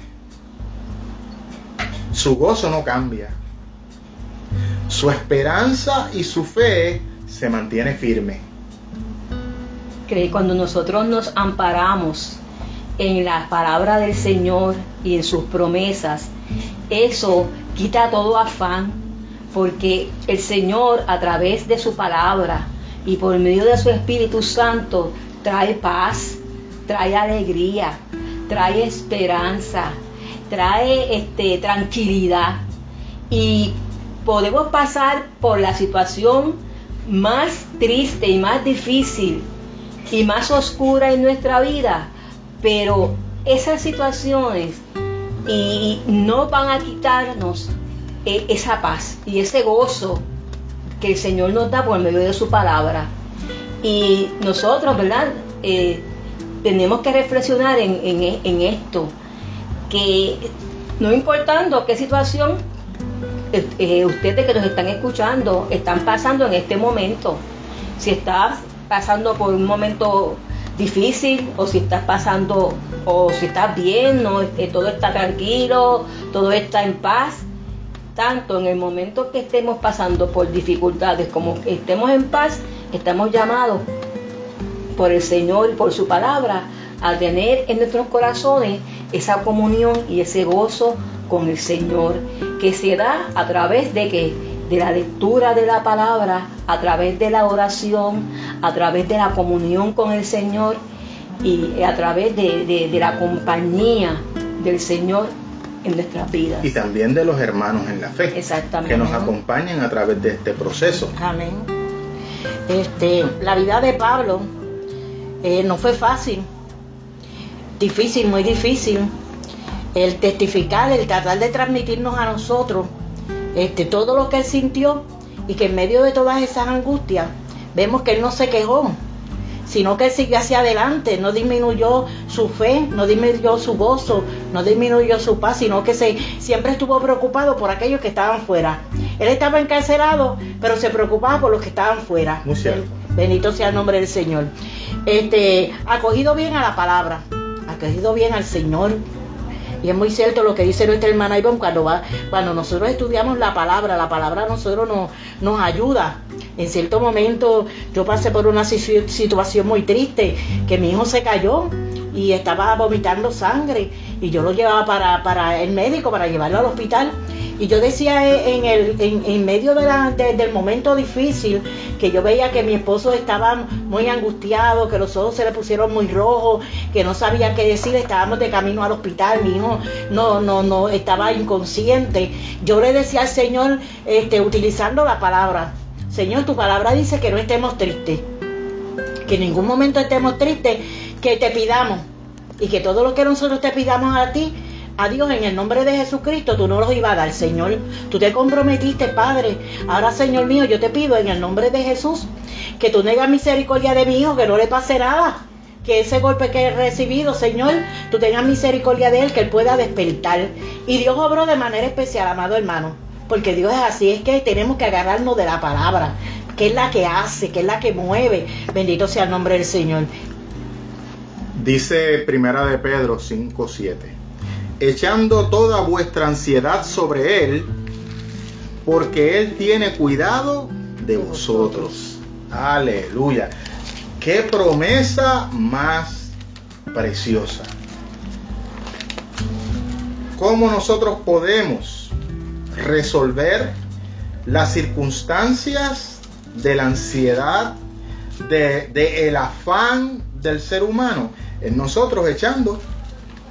Su gozo no cambia. Su esperanza y su fe se mantiene firme. cuando nosotros nos amparamos en la palabra del Señor y en sus promesas, eso quita todo afán, porque el Señor a través de su palabra y por medio de su Espíritu Santo trae paz, trae alegría, trae esperanza, trae este, tranquilidad y podemos pasar por la situación más triste y más difícil y más oscura en nuestra vida, pero esas situaciones y no van a quitarnos eh, esa paz y ese gozo que el Señor nos da por medio de su palabra. Y nosotros, ¿verdad? Eh, tenemos que reflexionar en, esto, que no importando qué situación eh, eh, ustedes que nos están escuchando están pasando en este momento, si estás pasando por un momento difícil o si estás pasando o si estás bien, no, Eh, todo está tranquilo, todo está en paz, tanto en el momento que estemos pasando por dificultades como que estemos en paz, estamos llamados por el Señor y por su palabra a tener en nuestros corazones esa comunión y ese gozo con el Señor que se da a través de que de la lectura de la palabra, a través de la oración, a través de la comunión con el Señor y a través de, de- de la compañía del Señor en nuestras vidas. Y también de los hermanos en la fe, Exactamente. que nos acompañan a través de este proceso. Amén. Este, la vida de Pablo eh, no fue fácil, difícil, muy difícil. El testificar, el tratar de transmitirnos a nosotros este, todo lo que él sintió y que en medio de todas esas angustias vemos que él no se quejó, sino que él siguió hacia adelante, no disminuyó su fe, no disminuyó su gozo, no disminuyó su paz, sino que se, siempre estuvo preocupado por aquellos que estaban fuera. Él estaba encarcelado, pero se preocupaba por los que estaban fuera. Muy cierto. Bendito sea el nombre del Señor. Este, acogido bien a la palabra, acogido bien al Señor. Y es muy cierto lo que dice nuestra hermana Ivonne cuando va, cuando nosotros estudiamos la palabra, la palabra a nosotros nos, nos ayuda. En cierto momento yo pasé por una situ- situación muy triste, que mi hijo se cayó y estaba vomitando sangre y yo lo llevaba para, para el médico, para llevarlo al hospital Y yo decía en, el, en, medio de la, del momento difícil, que yo veía que mi esposo estaba muy angustiado, que los ojos se le pusieron muy rojos, que no sabía qué decir, estábamos de camino al hospital, mi hijo no, no, no, estaba inconsciente. Yo le decía al Señor, este, utilizando la palabra, Señor, tu palabra dice que no estemos tristes, que en ningún momento estemos tristes, que te pidamos y que todo lo que nosotros te pidamos a ti, a Dios en el nombre de Jesucristo, tú no los ibas a dar, Señor. Tú te comprometiste, Padre. Ahora, Señor mío, yo te pido en el nombre de Jesús que tú negas misericordia de mi hijo, que no le pase nada. Que ese golpe que he recibido, Señor, tú tengas misericordia de él, que él pueda despertar. Y Dios obró de manera especial, amado hermano. Porque Dios es así, es que tenemos que agarrarnos de la palabra, que es la que hace, que es la que mueve. Bendito sea el nombre del Señor. Dice Primera de Pedro 5:7 echando toda vuestra ansiedad sobre Él, porque Él tiene cuidado de vosotros. Aleluya. Qué promesa más preciosa. ¿Cómo nosotros podemos resolver las circunstancias de la ansiedad, de, de el afán del ser humano? En nosotros echando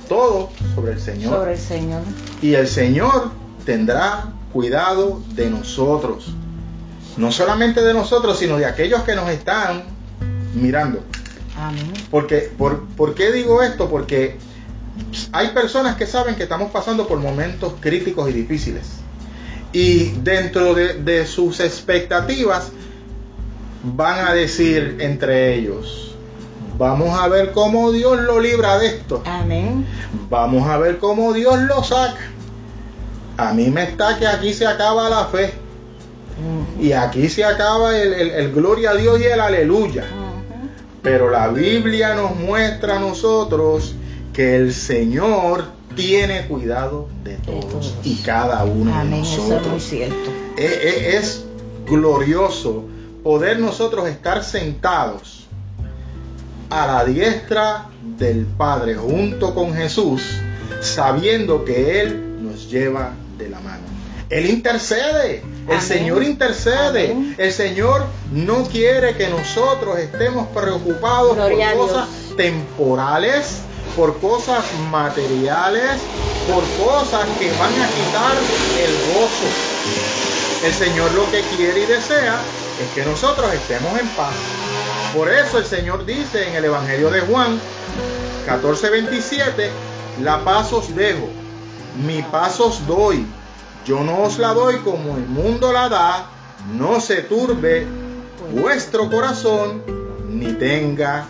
todo sobre el Señor. Sobre el Señor. Y el Señor tendrá cuidado de nosotros. No solamente de nosotros, sino de aquellos que nos están mirando. Amén. Porque, por, qué digo esto? Porque hay personas que saben que estamos pasando por momentos críticos y difíciles. Y dentro de, de sus expectativas van a decir entre ellos, Vamos a ver cómo Dios lo libra de esto. Amén. Vamos a ver cómo Dios lo saca. A mí me está que aquí se acaba la fe. Y aquí se acaba el, gloria a Dios y el aleluya. Pero la Biblia nos muestra a nosotros que el Señor tiene cuidado de todos, y cada uno de nosotros. Eso es cierto. es glorioso poder nosotros estar sentados a la diestra del Padre junto con Jesús, sabiendo que Él nos lleva de la mano. Él intercede, el Señor intercede, el Señor no quiere que nosotros estemos preocupados por cosas temporales, por cosas materiales, por cosas que van a quitar el gozo. El Señor lo que quiere y desea es que nosotros estemos en paz. Por eso el Señor dice en el Evangelio de Juan 14:27, la paz os dejo, mi paz os doy, yo no os la doy como el mundo la da, no se turbe vuestro corazón ni tenga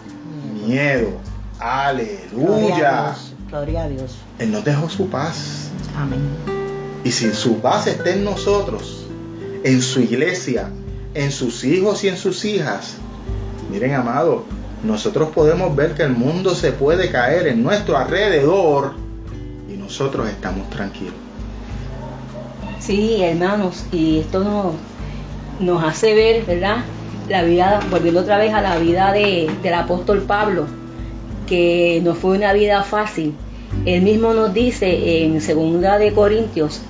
miedo. Aleluya. Gloria a Dios. Él nos dejó su paz. Amén. Y si su paz está en nosotros, en su iglesia, en sus hijos y en sus hijas, Miren, amado, nosotros podemos ver que el mundo se puede caer en nuestro alrededor y nosotros estamos tranquilos. Sí, hermanos, y esto nos, nos hace ver, ¿verdad? La vida, volviendo otra vez a la vida de, del apóstol Pablo, que no fue una vida fácil. Él mismo nos dice en Segunda de Corintios,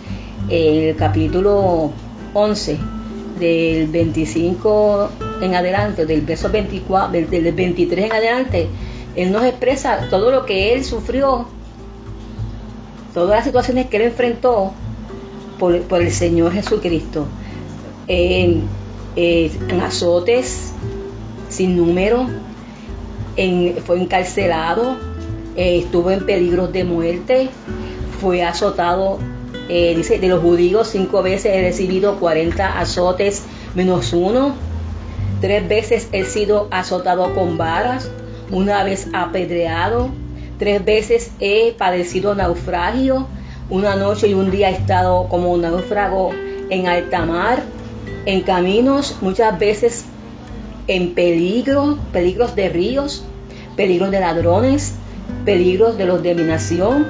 el capítulo 11, del 25 en adelante, del verso 24, del, 23 en adelante, Él nos expresa todo lo que Él sufrió, todas las situaciones que Él enfrentó por, el Señor Jesucristo. En, azotes sin número, fue encarcelado, eh, estuvo en peligro de muerte, fue azotado eh, dice, de los judíos cinco veces he recibido 40 azotes menos uno. Tres veces he sido azotado con varas, una vez apedreado, tres veces he padecido naufragio, una noche y un día he estado como un náufrago en alta mar, en caminos, muchas veces en peligro, peligros de ríos, peligros de ladrones, peligros de los de mi nación,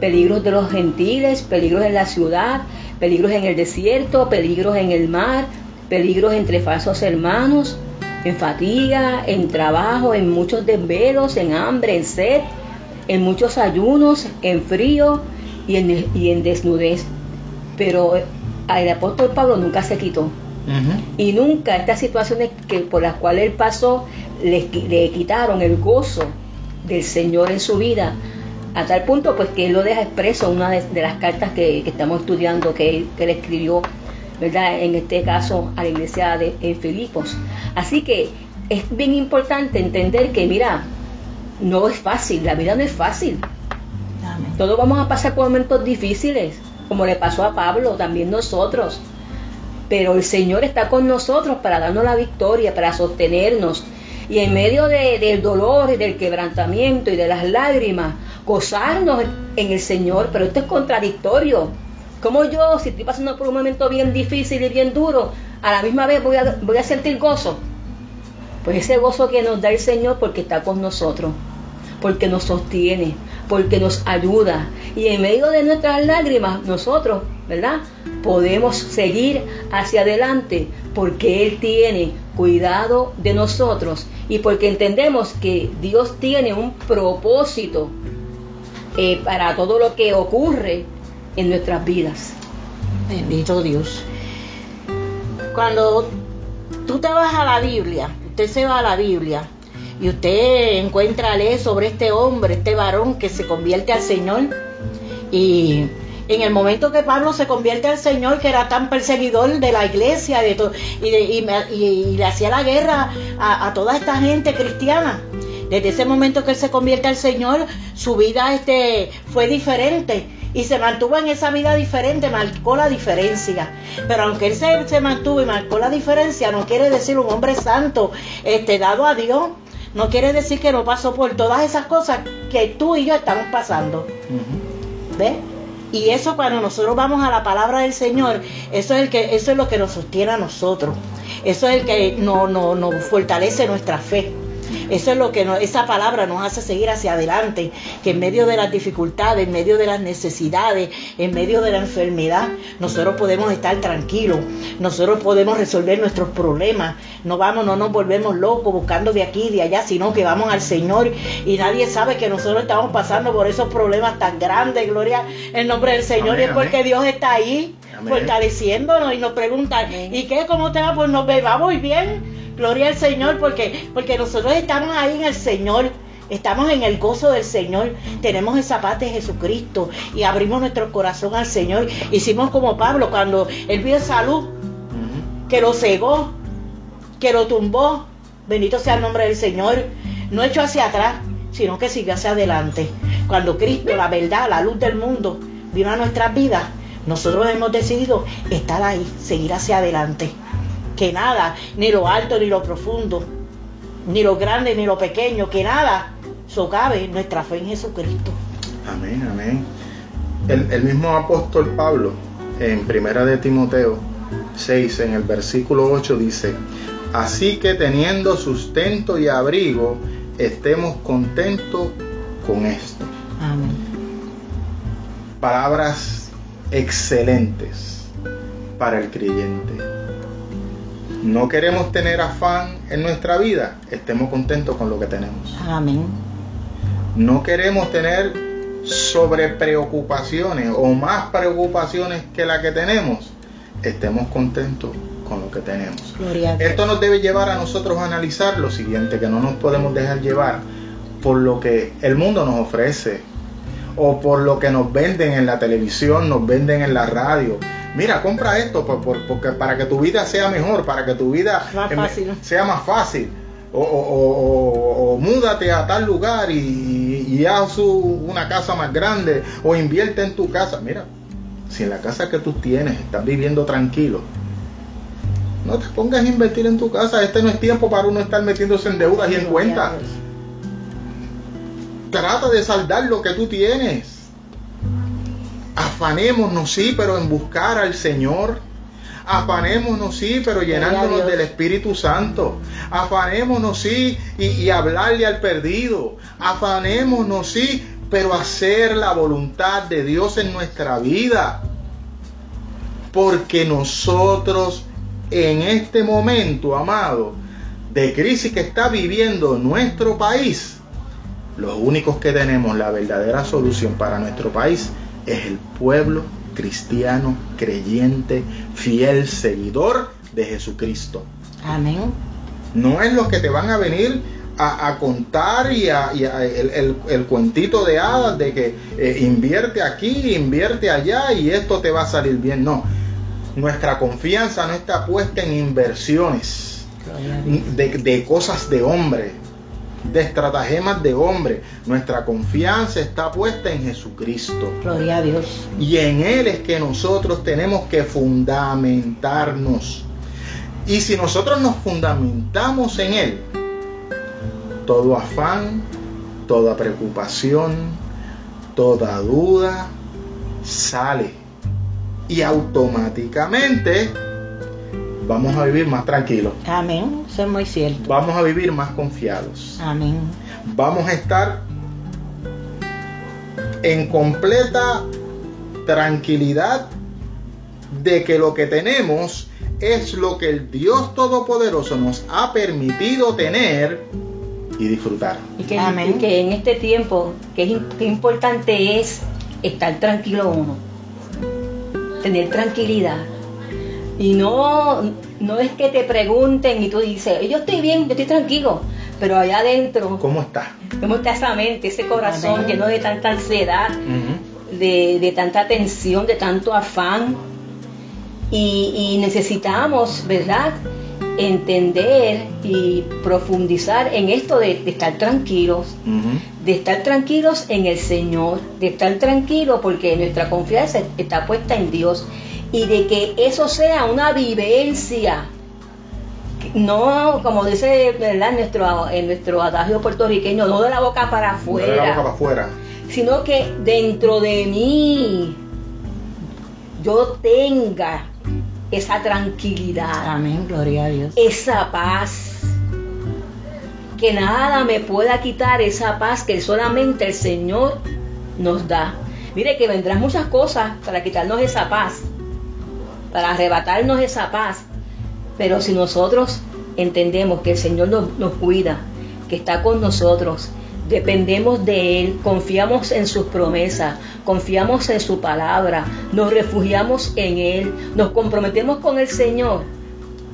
peligros de los gentiles, peligros en la ciudad, peligros en el desierto, peligros en el mar, peligros entre falsos hermanos, en fatiga, en trabajo, en muchos desvelos, en hambre, en sed, en muchos ayunos, en frío y en, y en desnudez. Pero el apóstol Pablo nunca se quitó. Y nunca estas situaciones que por las cuales él pasó le, le, quitaron el gozo del Señor en su vida. A tal punto pues que él lo deja expreso en una de, las cartas que, estamos estudiando que él, que él, escribió, ¿verdad? En este caso a la iglesia de Filipos. Así que es bien importante entender que, mira, no es fácil, la vida no es fácil. Todos vamos a pasar por momentos difíciles, como le pasó a Pablo, también nosotros. Pero el Señor está con nosotros para darnos la victoria, para sostenernos. Y en medio del dolor y del quebrantamiento y de las lágrimas, gozarnos en el Señor. Pero esto es contradictorio. Como yo, si estoy pasando por un momento bien difícil y bien duro, a la misma vez voy a, sentir gozo. Pues ese gozo que nos da el Señor porque está con nosotros, porque nos sostiene, porque nos ayuda. Y en medio de nuestras lágrimas, nosotros, ¿verdad? Podemos seguir hacia adelante porque Él tiene cuidado de nosotros y porque entendemos que Dios tiene un propósito eh, para todo lo que ocurre en nuestras vidas. Bendito Dios. Cuando tú te vas a la Biblia, usted se va a la Biblia y usted encuentra leer sobre este hombre, este varón que se convierte al Señor y en el momento que Pablo se convierte al Señor, que era tan perseguidor de la iglesia de y, le hacía la guerra a, toda esta gente cristiana, desde ese momento que él se convierte al Señor, su vida este, fue diferente y se mantuvo en esa vida diferente, marcó la diferencia. Pero aunque él se, mantuvo y marcó la diferencia, no quiere decir un hombre santo, este, dado a Dios, no quiere decir que no pasó por todas esas cosas que tú y yo estamos pasando. ¿Ves? Y eso cuando nosotros vamos a la palabra del Señor, eso es, el que, eso es lo que nos sostiene a nosotros. Eso es el que nos no, no fortalece nuestra fe. Eso es lo que esa palabra nos hace seguir hacia adelante, que en medio de las dificultades, en medio de las necesidades, en medio de la enfermedad, nosotros podemos estar tranquilos, nosotros podemos resolver nuestros problemas, no vamos, no nos volvemos locos buscando de aquí y de allá, sino que vamos al Señor. Y nadie sabe que nosotros estamos pasando por esos problemas tan grandes, gloria en nombre del Señor, y es porque Dios está ahí fortaleciéndonos y nos pregunta, ¿y qué? ¿Cómo te va? Pues nos va muy bien Gloria al Señor porque, porque nosotros estamos ahí en el Señor. Estamos en el gozo del Señor, tenemos esa paz de Jesucristo y abrimos nuestro corazón al Señor. Hicimos como Pablo cuando él vio salud, que lo cegó, que lo tumbó. Bendito sea el nombre del Señor. No echó hacia atrás, sino que siguió hacia adelante. Cuando Cristo, la verdad, la luz del mundo, vino a nuestras vidas, nosotros hemos decidido estar ahí, seguir hacia adelante que nada, ni lo alto ni lo profundo, ni lo grande ni lo pequeño, que nada socave nuestra fe en Jesucristo. Amén, amén. El, mismo apóstol Pablo, en Primera de Timoteo 6, en el versículo 8, dice, así que teniendo sustento y abrigo, estemos contentos con esto. Amén. Palabras excelentes para el creyente no queremos tener afán en nuestra vida, estemos contentos con lo que tenemos. Amén. No queremos tener sobre preocupaciones o más preocupaciones que la que tenemos, estemos contentos con lo que tenemos. Esto nos debe llevar a nosotros a analizar lo siguiente, que no nos podemos dejar llevar por lo que el mundo nos ofrece o por lo que nos venden en la televisión, nos venden en la radio, mira, compra esto porque para que tu vida sea mejor, para que tu vida sea más fácil. O, múdate a tal lugar y, haz una casa más grande o invierte en tu casa. Mira, si en la casa que tú tienes estás viviendo tranquilo, no te pongas a invertir en tu casa. Este no es tiempo para uno estar metiéndose en deudas y en cuentas. Trata de saldar lo que tú tienes Afanémonos, sí, pero en buscar al Señor. Afanémonos, sí, pero llenándonos del Espíritu Santo. Afanémonos, sí, y, hablarle al perdido. Afanémonos, sí, pero hacer la voluntad de Dios en nuestra vida. Porque nosotros en este momento, amado, de crisis que está viviendo nuestro país, los únicos que tenemos la verdadera solución para nuestro país es el pueblo cristiano, creyente, fiel, seguidor de Jesucristo. Amén. No es lo que te van a venir a, contar y, a, el, cuentito de hadas de que eh, invierte aquí, invierte allá y esto te va a salir bien. No, nuestra confianza no está puesta en inversiones de, de cosas de hombre, de estratagemas de hombre. Nuestra confianza está puesta en Jesucristo. Gloria a Dios. Y en Él es que nosotros tenemos que fundamentarnos. Y si nosotros nos fundamentamos en Él, todo afán, toda preocupación, toda duda sale. Y automáticamente vamos a vivir más tranquilos. Amén, eso es muy cierto. Vamos a vivir más confiados. Amén. Vamos a estar en completa tranquilidad de que lo que tenemos es lo que el Dios Todopoderoso nos ha permitido tener y disfrutar. Y que, en este tiempo, que, es, importante es estar tranquilo uno, tener tranquilidad. Y no, no es que te pregunten y tú dices, yo estoy bien, yo estoy tranquilo, pero allá adentro... ¿Cómo está? ¿Cómo está esa mente, ese corazón lleno de tanta ansiedad, de, de, tanta tensión, de tanto afán? Y, y necesitamos, ¿verdad? entender y profundizar en esto de, estar tranquilos, de estar tranquilos en el Señor, de estar tranquilos porque nuestra confianza está puesta en Dios y de que eso sea una vivencia, no como dice ¿verdad? En, nuestro, en nuestro adagio puertorriqueño, no de la boca para afuera, afuera, sino que dentro de mí yo tenga esa tranquilidad. Amén, gloria a Dios. Esa paz. Que nada me pueda quitar esa paz que solamente el Señor nos da. Mire que vendrán muchas cosas para quitarnos esa paz, para arrebatarnos esa paz. Pero si nosotros entendemos que el Señor nos, cuida, que está con nosotros, dependemos de Él, confiamos en sus promesas, confiamos en su palabra, nos refugiamos en Él, nos comprometemos con el Señor,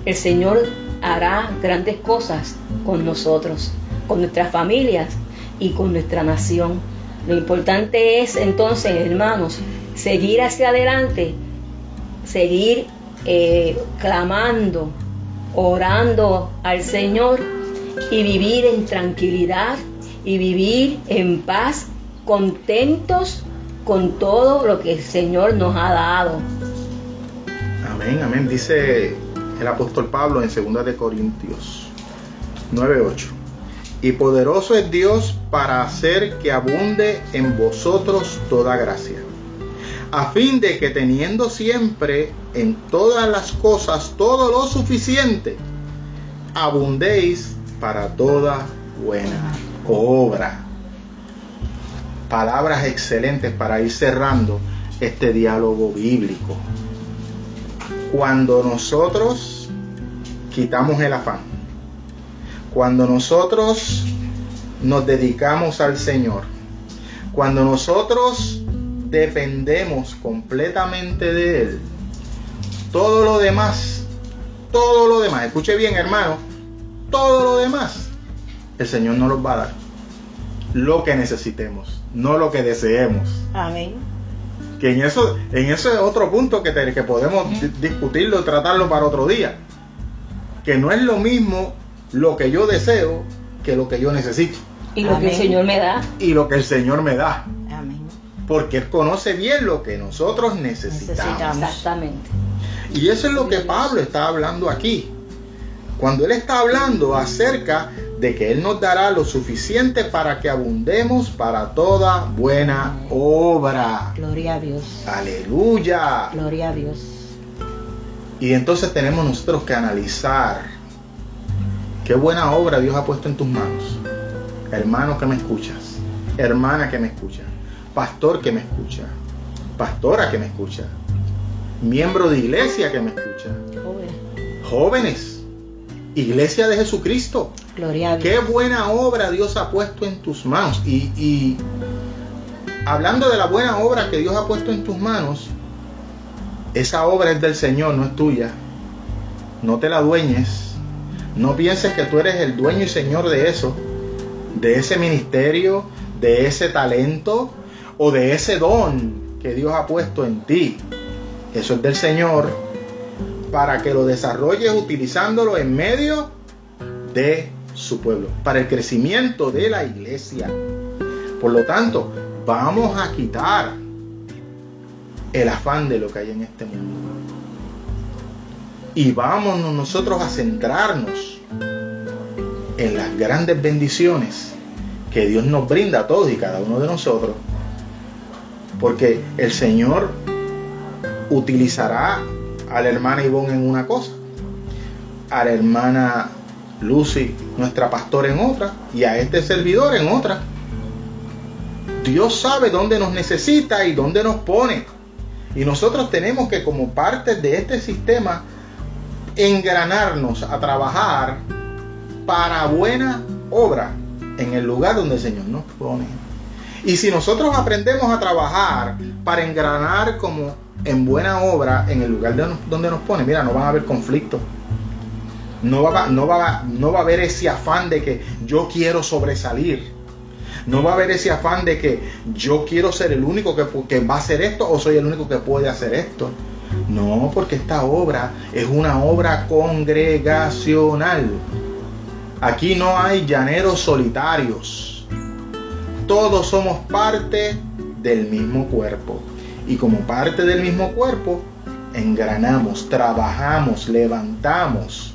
el Señor hará grandes cosas con nosotros, con nuestras familias y con nuestra nación. Lo importante es entonces, hermanos, seguir hacia adelante, seguir eh, clamando, orando al Señor y vivir en tranquilidad y vivir en paz, contentos con todo lo que el Señor nos ha dado. Amén, amén. Dice el apóstol Pablo en 2 de Corintios 9:8. Y poderoso es Dios para hacer que abunde en vosotros toda gracia, a fin de que teniendo siempre en todas las cosas todo lo suficiente, abundéis para toda buena obra. Palabras excelentes para ir cerrando este diálogo bíblico. Cuando nosotros quitamos el afán, cuando nosotros nos dedicamos al Señor, cuando nosotros dependemos completamente de Él, todo lo demás, todo lo demás, escuche bien hermano, todo lo demás, el Señor nos los va a dar lo que necesitemos, no lo que deseemos. Amén. Que en eso, en ese otro punto que, que podemos discutirlo, tratarlo para otro día. Que no es lo mismo lo que yo deseo que lo que yo necesito. Y lo que el Señor me da. Y lo que el Señor me da. Porque Él conoce bien lo que nosotros necesitamos. necesitamos. Exactamente. Y eso es lo que Pablo está hablando aquí. Cuando Él está hablando acerca de que Él nos dará lo suficiente para que abundemos para toda buena obra. Gloria a Dios. Aleluya. Gloria a Dios. Y entonces tenemos nosotros que analizar qué buena obra Dios ha puesto en tus manos. Hermano que me escuchas, hermana que me escucha, pastor que me escucha, pastora que me escucha, miembro de iglesia que me escucha, jóvenes Iglesia de Jesucristo. Gloria a Dios. Qué buena obra Dios ha puesto en tus manos. Y, hablando de la buena obra que Dios ha puesto en tus manos, esa obra es del Señor, no es tuya. No te la dueñes. No pienses que tú eres el dueño y señor de eso, de ese ministerio, de ese talento o de ese don que Dios ha puesto en ti. Eso es del Señor para que lo desarrolles utilizándolo en medio de su pueblo, para el crecimiento de la iglesia. Por lo tanto, vamos a quitar el afán de lo que hay en este mundo. Y vámonos nosotros a centrarnos en las grandes bendiciones que Dios nos brinda a todos y cada uno de nosotros. Porque el Señor utilizará a la hermana Ivonne en una cosa, a la hermana Lucy, nuestra pastora, en otra, y a este servidor en otra. Dios sabe dónde nos necesita y dónde nos pone. Y nosotros tenemos que, como parte de este sistema, engranarnos a trabajar para buena obra en el lugar donde el Señor nos pone. Y si nosotros aprendemos a trabajar para engranar como en buena obra en el lugar donde nos pone, mira, no van a haber conflictos. No va, no, va, no va a haber ese afán de que yo quiero sobresalir. No va a haber ese afán de que yo quiero ser el único que, que va a hacer esto o soy el único que puede hacer esto. No, porque esta obra es una obra congregacional. Aquí no hay llaneros solitarios. Todos somos parte del mismo cuerpo. Y como parte del mismo cuerpo, engranamos, trabajamos, levantamos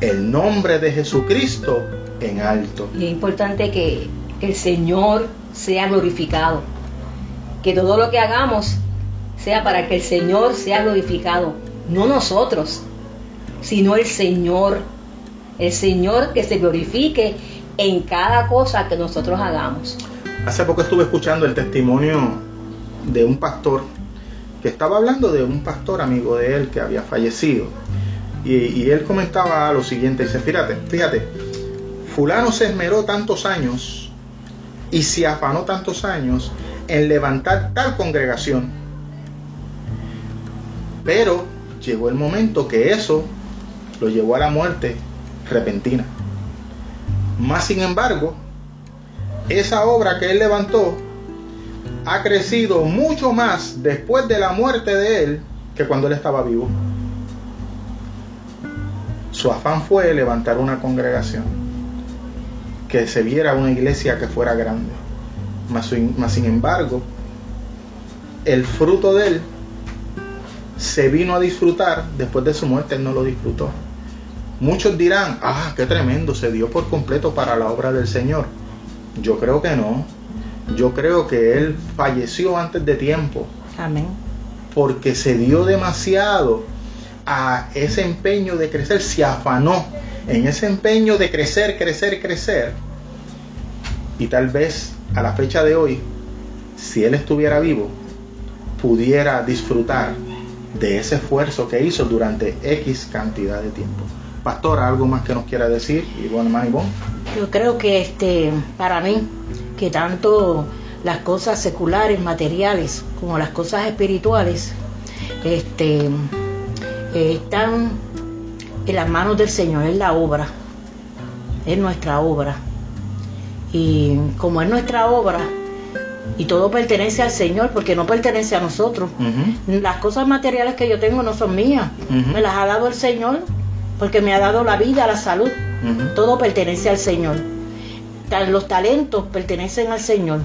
el nombre de Jesucristo en alto. Y es importante que el Señor sea glorificado. Que todo lo que hagamos sea para que el Señor sea glorificado. No nosotros, sino el Señor. El Señor que se glorifique en cada cosa que nosotros hagamos. Hace poco estuve escuchando el testimonio de un pastor que estaba hablando de un pastor amigo de él que había fallecido. Y, él comentaba lo siguiente, dice, fíjate, fíjate, fulano se esmeró tantos años y se afanó tantos años en levantar tal congregación. Pero llegó el momento que eso lo llevó a la muerte repentina. Más sin embargo, esa obra que él levantó ha crecido mucho más después de la muerte de él que cuando él estaba vivo. Su afán fue levantar una congregación, que se viera una iglesia que fuera grande. Mas, sin embargo, el fruto de él se vino a disfrutar después de su muerte, él no lo disfrutó. Muchos dirán, ah, qué tremendo, se dio por completo para la obra del Señor. Yo creo que no. Yo creo que él falleció antes de tiempo. Amén. Porque se dio demasiado a ese empeño de crecer, se afanó en ese empeño de crecer, crecer, crecer. Y tal vez a la fecha de hoy, si él estuviera vivo, pudiera disfrutar de ese esfuerzo que hizo durante X cantidad de tiempo. Pastor, ¿algo más que nos quiera decir? Y bueno, más Yo creo que este, para mí, que tanto las cosas seculares, materiales, como las cosas espirituales, este, están en las manos del Señor, es la obra, es nuestra obra. Y como es nuestra obra, y todo pertenece al Señor, porque no pertenece a nosotros. Las cosas materiales que yo tengo no son mías, me las ha dado el Señor, porque me ha dado la vida, la salud. Todo pertenece al Señor. Los talentos pertenecen al Señor.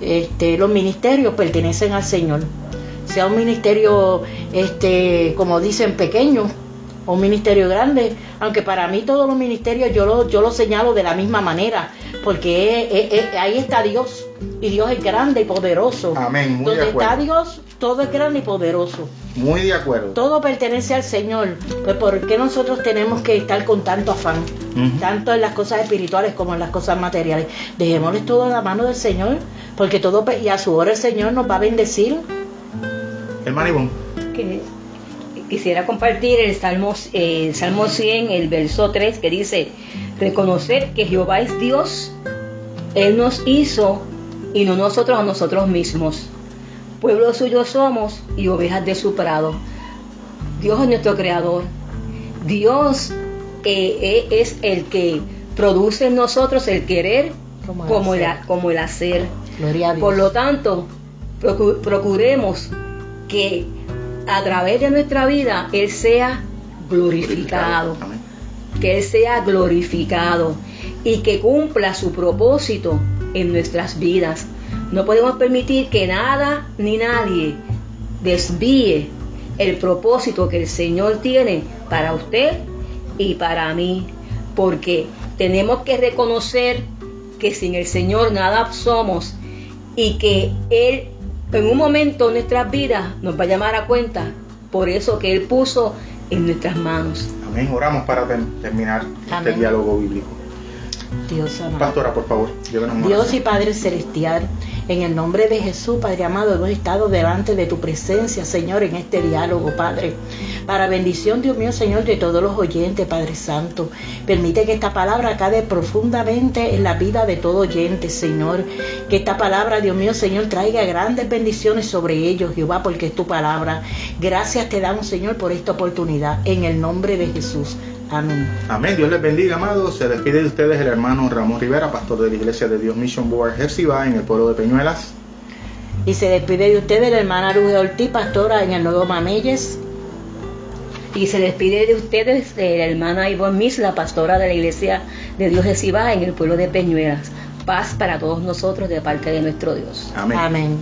Este, los ministerios pertenecen al Señor sea un ministerio, este, como dicen, pequeño un ministerio grande, aunque para mí todos los ministerios yo lo, yo lo señalo de la misma manera, porque ahí está Dios, y Dios es grande y poderoso. Amén, muy Donde de acuerdo. está Dios, todo es grande y poderoso. Muy de acuerdo. Todo pertenece al Señor. Pues ¿por qué nosotros tenemos que estar con tanto afán? Tanto en las cosas espirituales como en las cosas materiales. Dejémosles todo en la mano del Señor, porque todo, y a su hora el Señor nos va a bendecir. Hermano Ivonne. que quisiera compartir el Salmo, eh, el Salmo 100, el verso 3, que dice, reconocer que Jehová es Dios, Él nos hizo y no nosotros a nosotros mismos. pueblo suyo somos y ovejas de su prado. Dios es nuestro creador. Dios eh, eh, es el que produce en nosotros el querer Como el como hacer. como el. Por lo tanto, procu- procuremos que a través de nuestra vida Él sea glorificado, que Él sea glorificado y que cumpla su propósito en nuestras vidas. No podemos permitir que nada ni nadie desvíe el propósito que el Señor tiene para usted y para mí, porque tenemos que reconocer que sin el Señor nada somos y que Él en un momento nuestras vidas nos va a llamar a cuenta por eso que Él puso en nuestras manos. Amén. Oramos para ter- terminar este diálogo bíblico. Dios amado. Pastora, por favor, llévenos Dios y Padre Celestial, en el nombre de Jesús, Padre amado, hemos estado delante de tu presencia, Señor, en este diálogo, Padre. Para bendición, Dios mío, Señor, de todos los oyentes, Padre Santo. Permite que esta palabra cae profundamente en la vida de todo oyente, Señor. Que esta palabra, Dios mío, Señor, traiga grandes bendiciones sobre ellos, Jehová, porque es tu palabra. Gracias te damos, Señor, por esta oportunidad. En el nombre de Jesús. Amén. Amén. Dios les bendiga, amados. Se despide de ustedes el hermano Ramón Rivera, pastor de la Iglesia de Dios Mission Board Jersiba en el pueblo de Peñuelas. Y se despide de ustedes la hermana Luz de Ortiz, pastora en el Nuevo Mameyes. Y se despide de ustedes de la hermana Ivonne Miss, la pastora de la iglesia de Dios de en el pueblo de Peñuelas. Paz para todos nosotros de parte de nuestro Dios. Amén. Amén.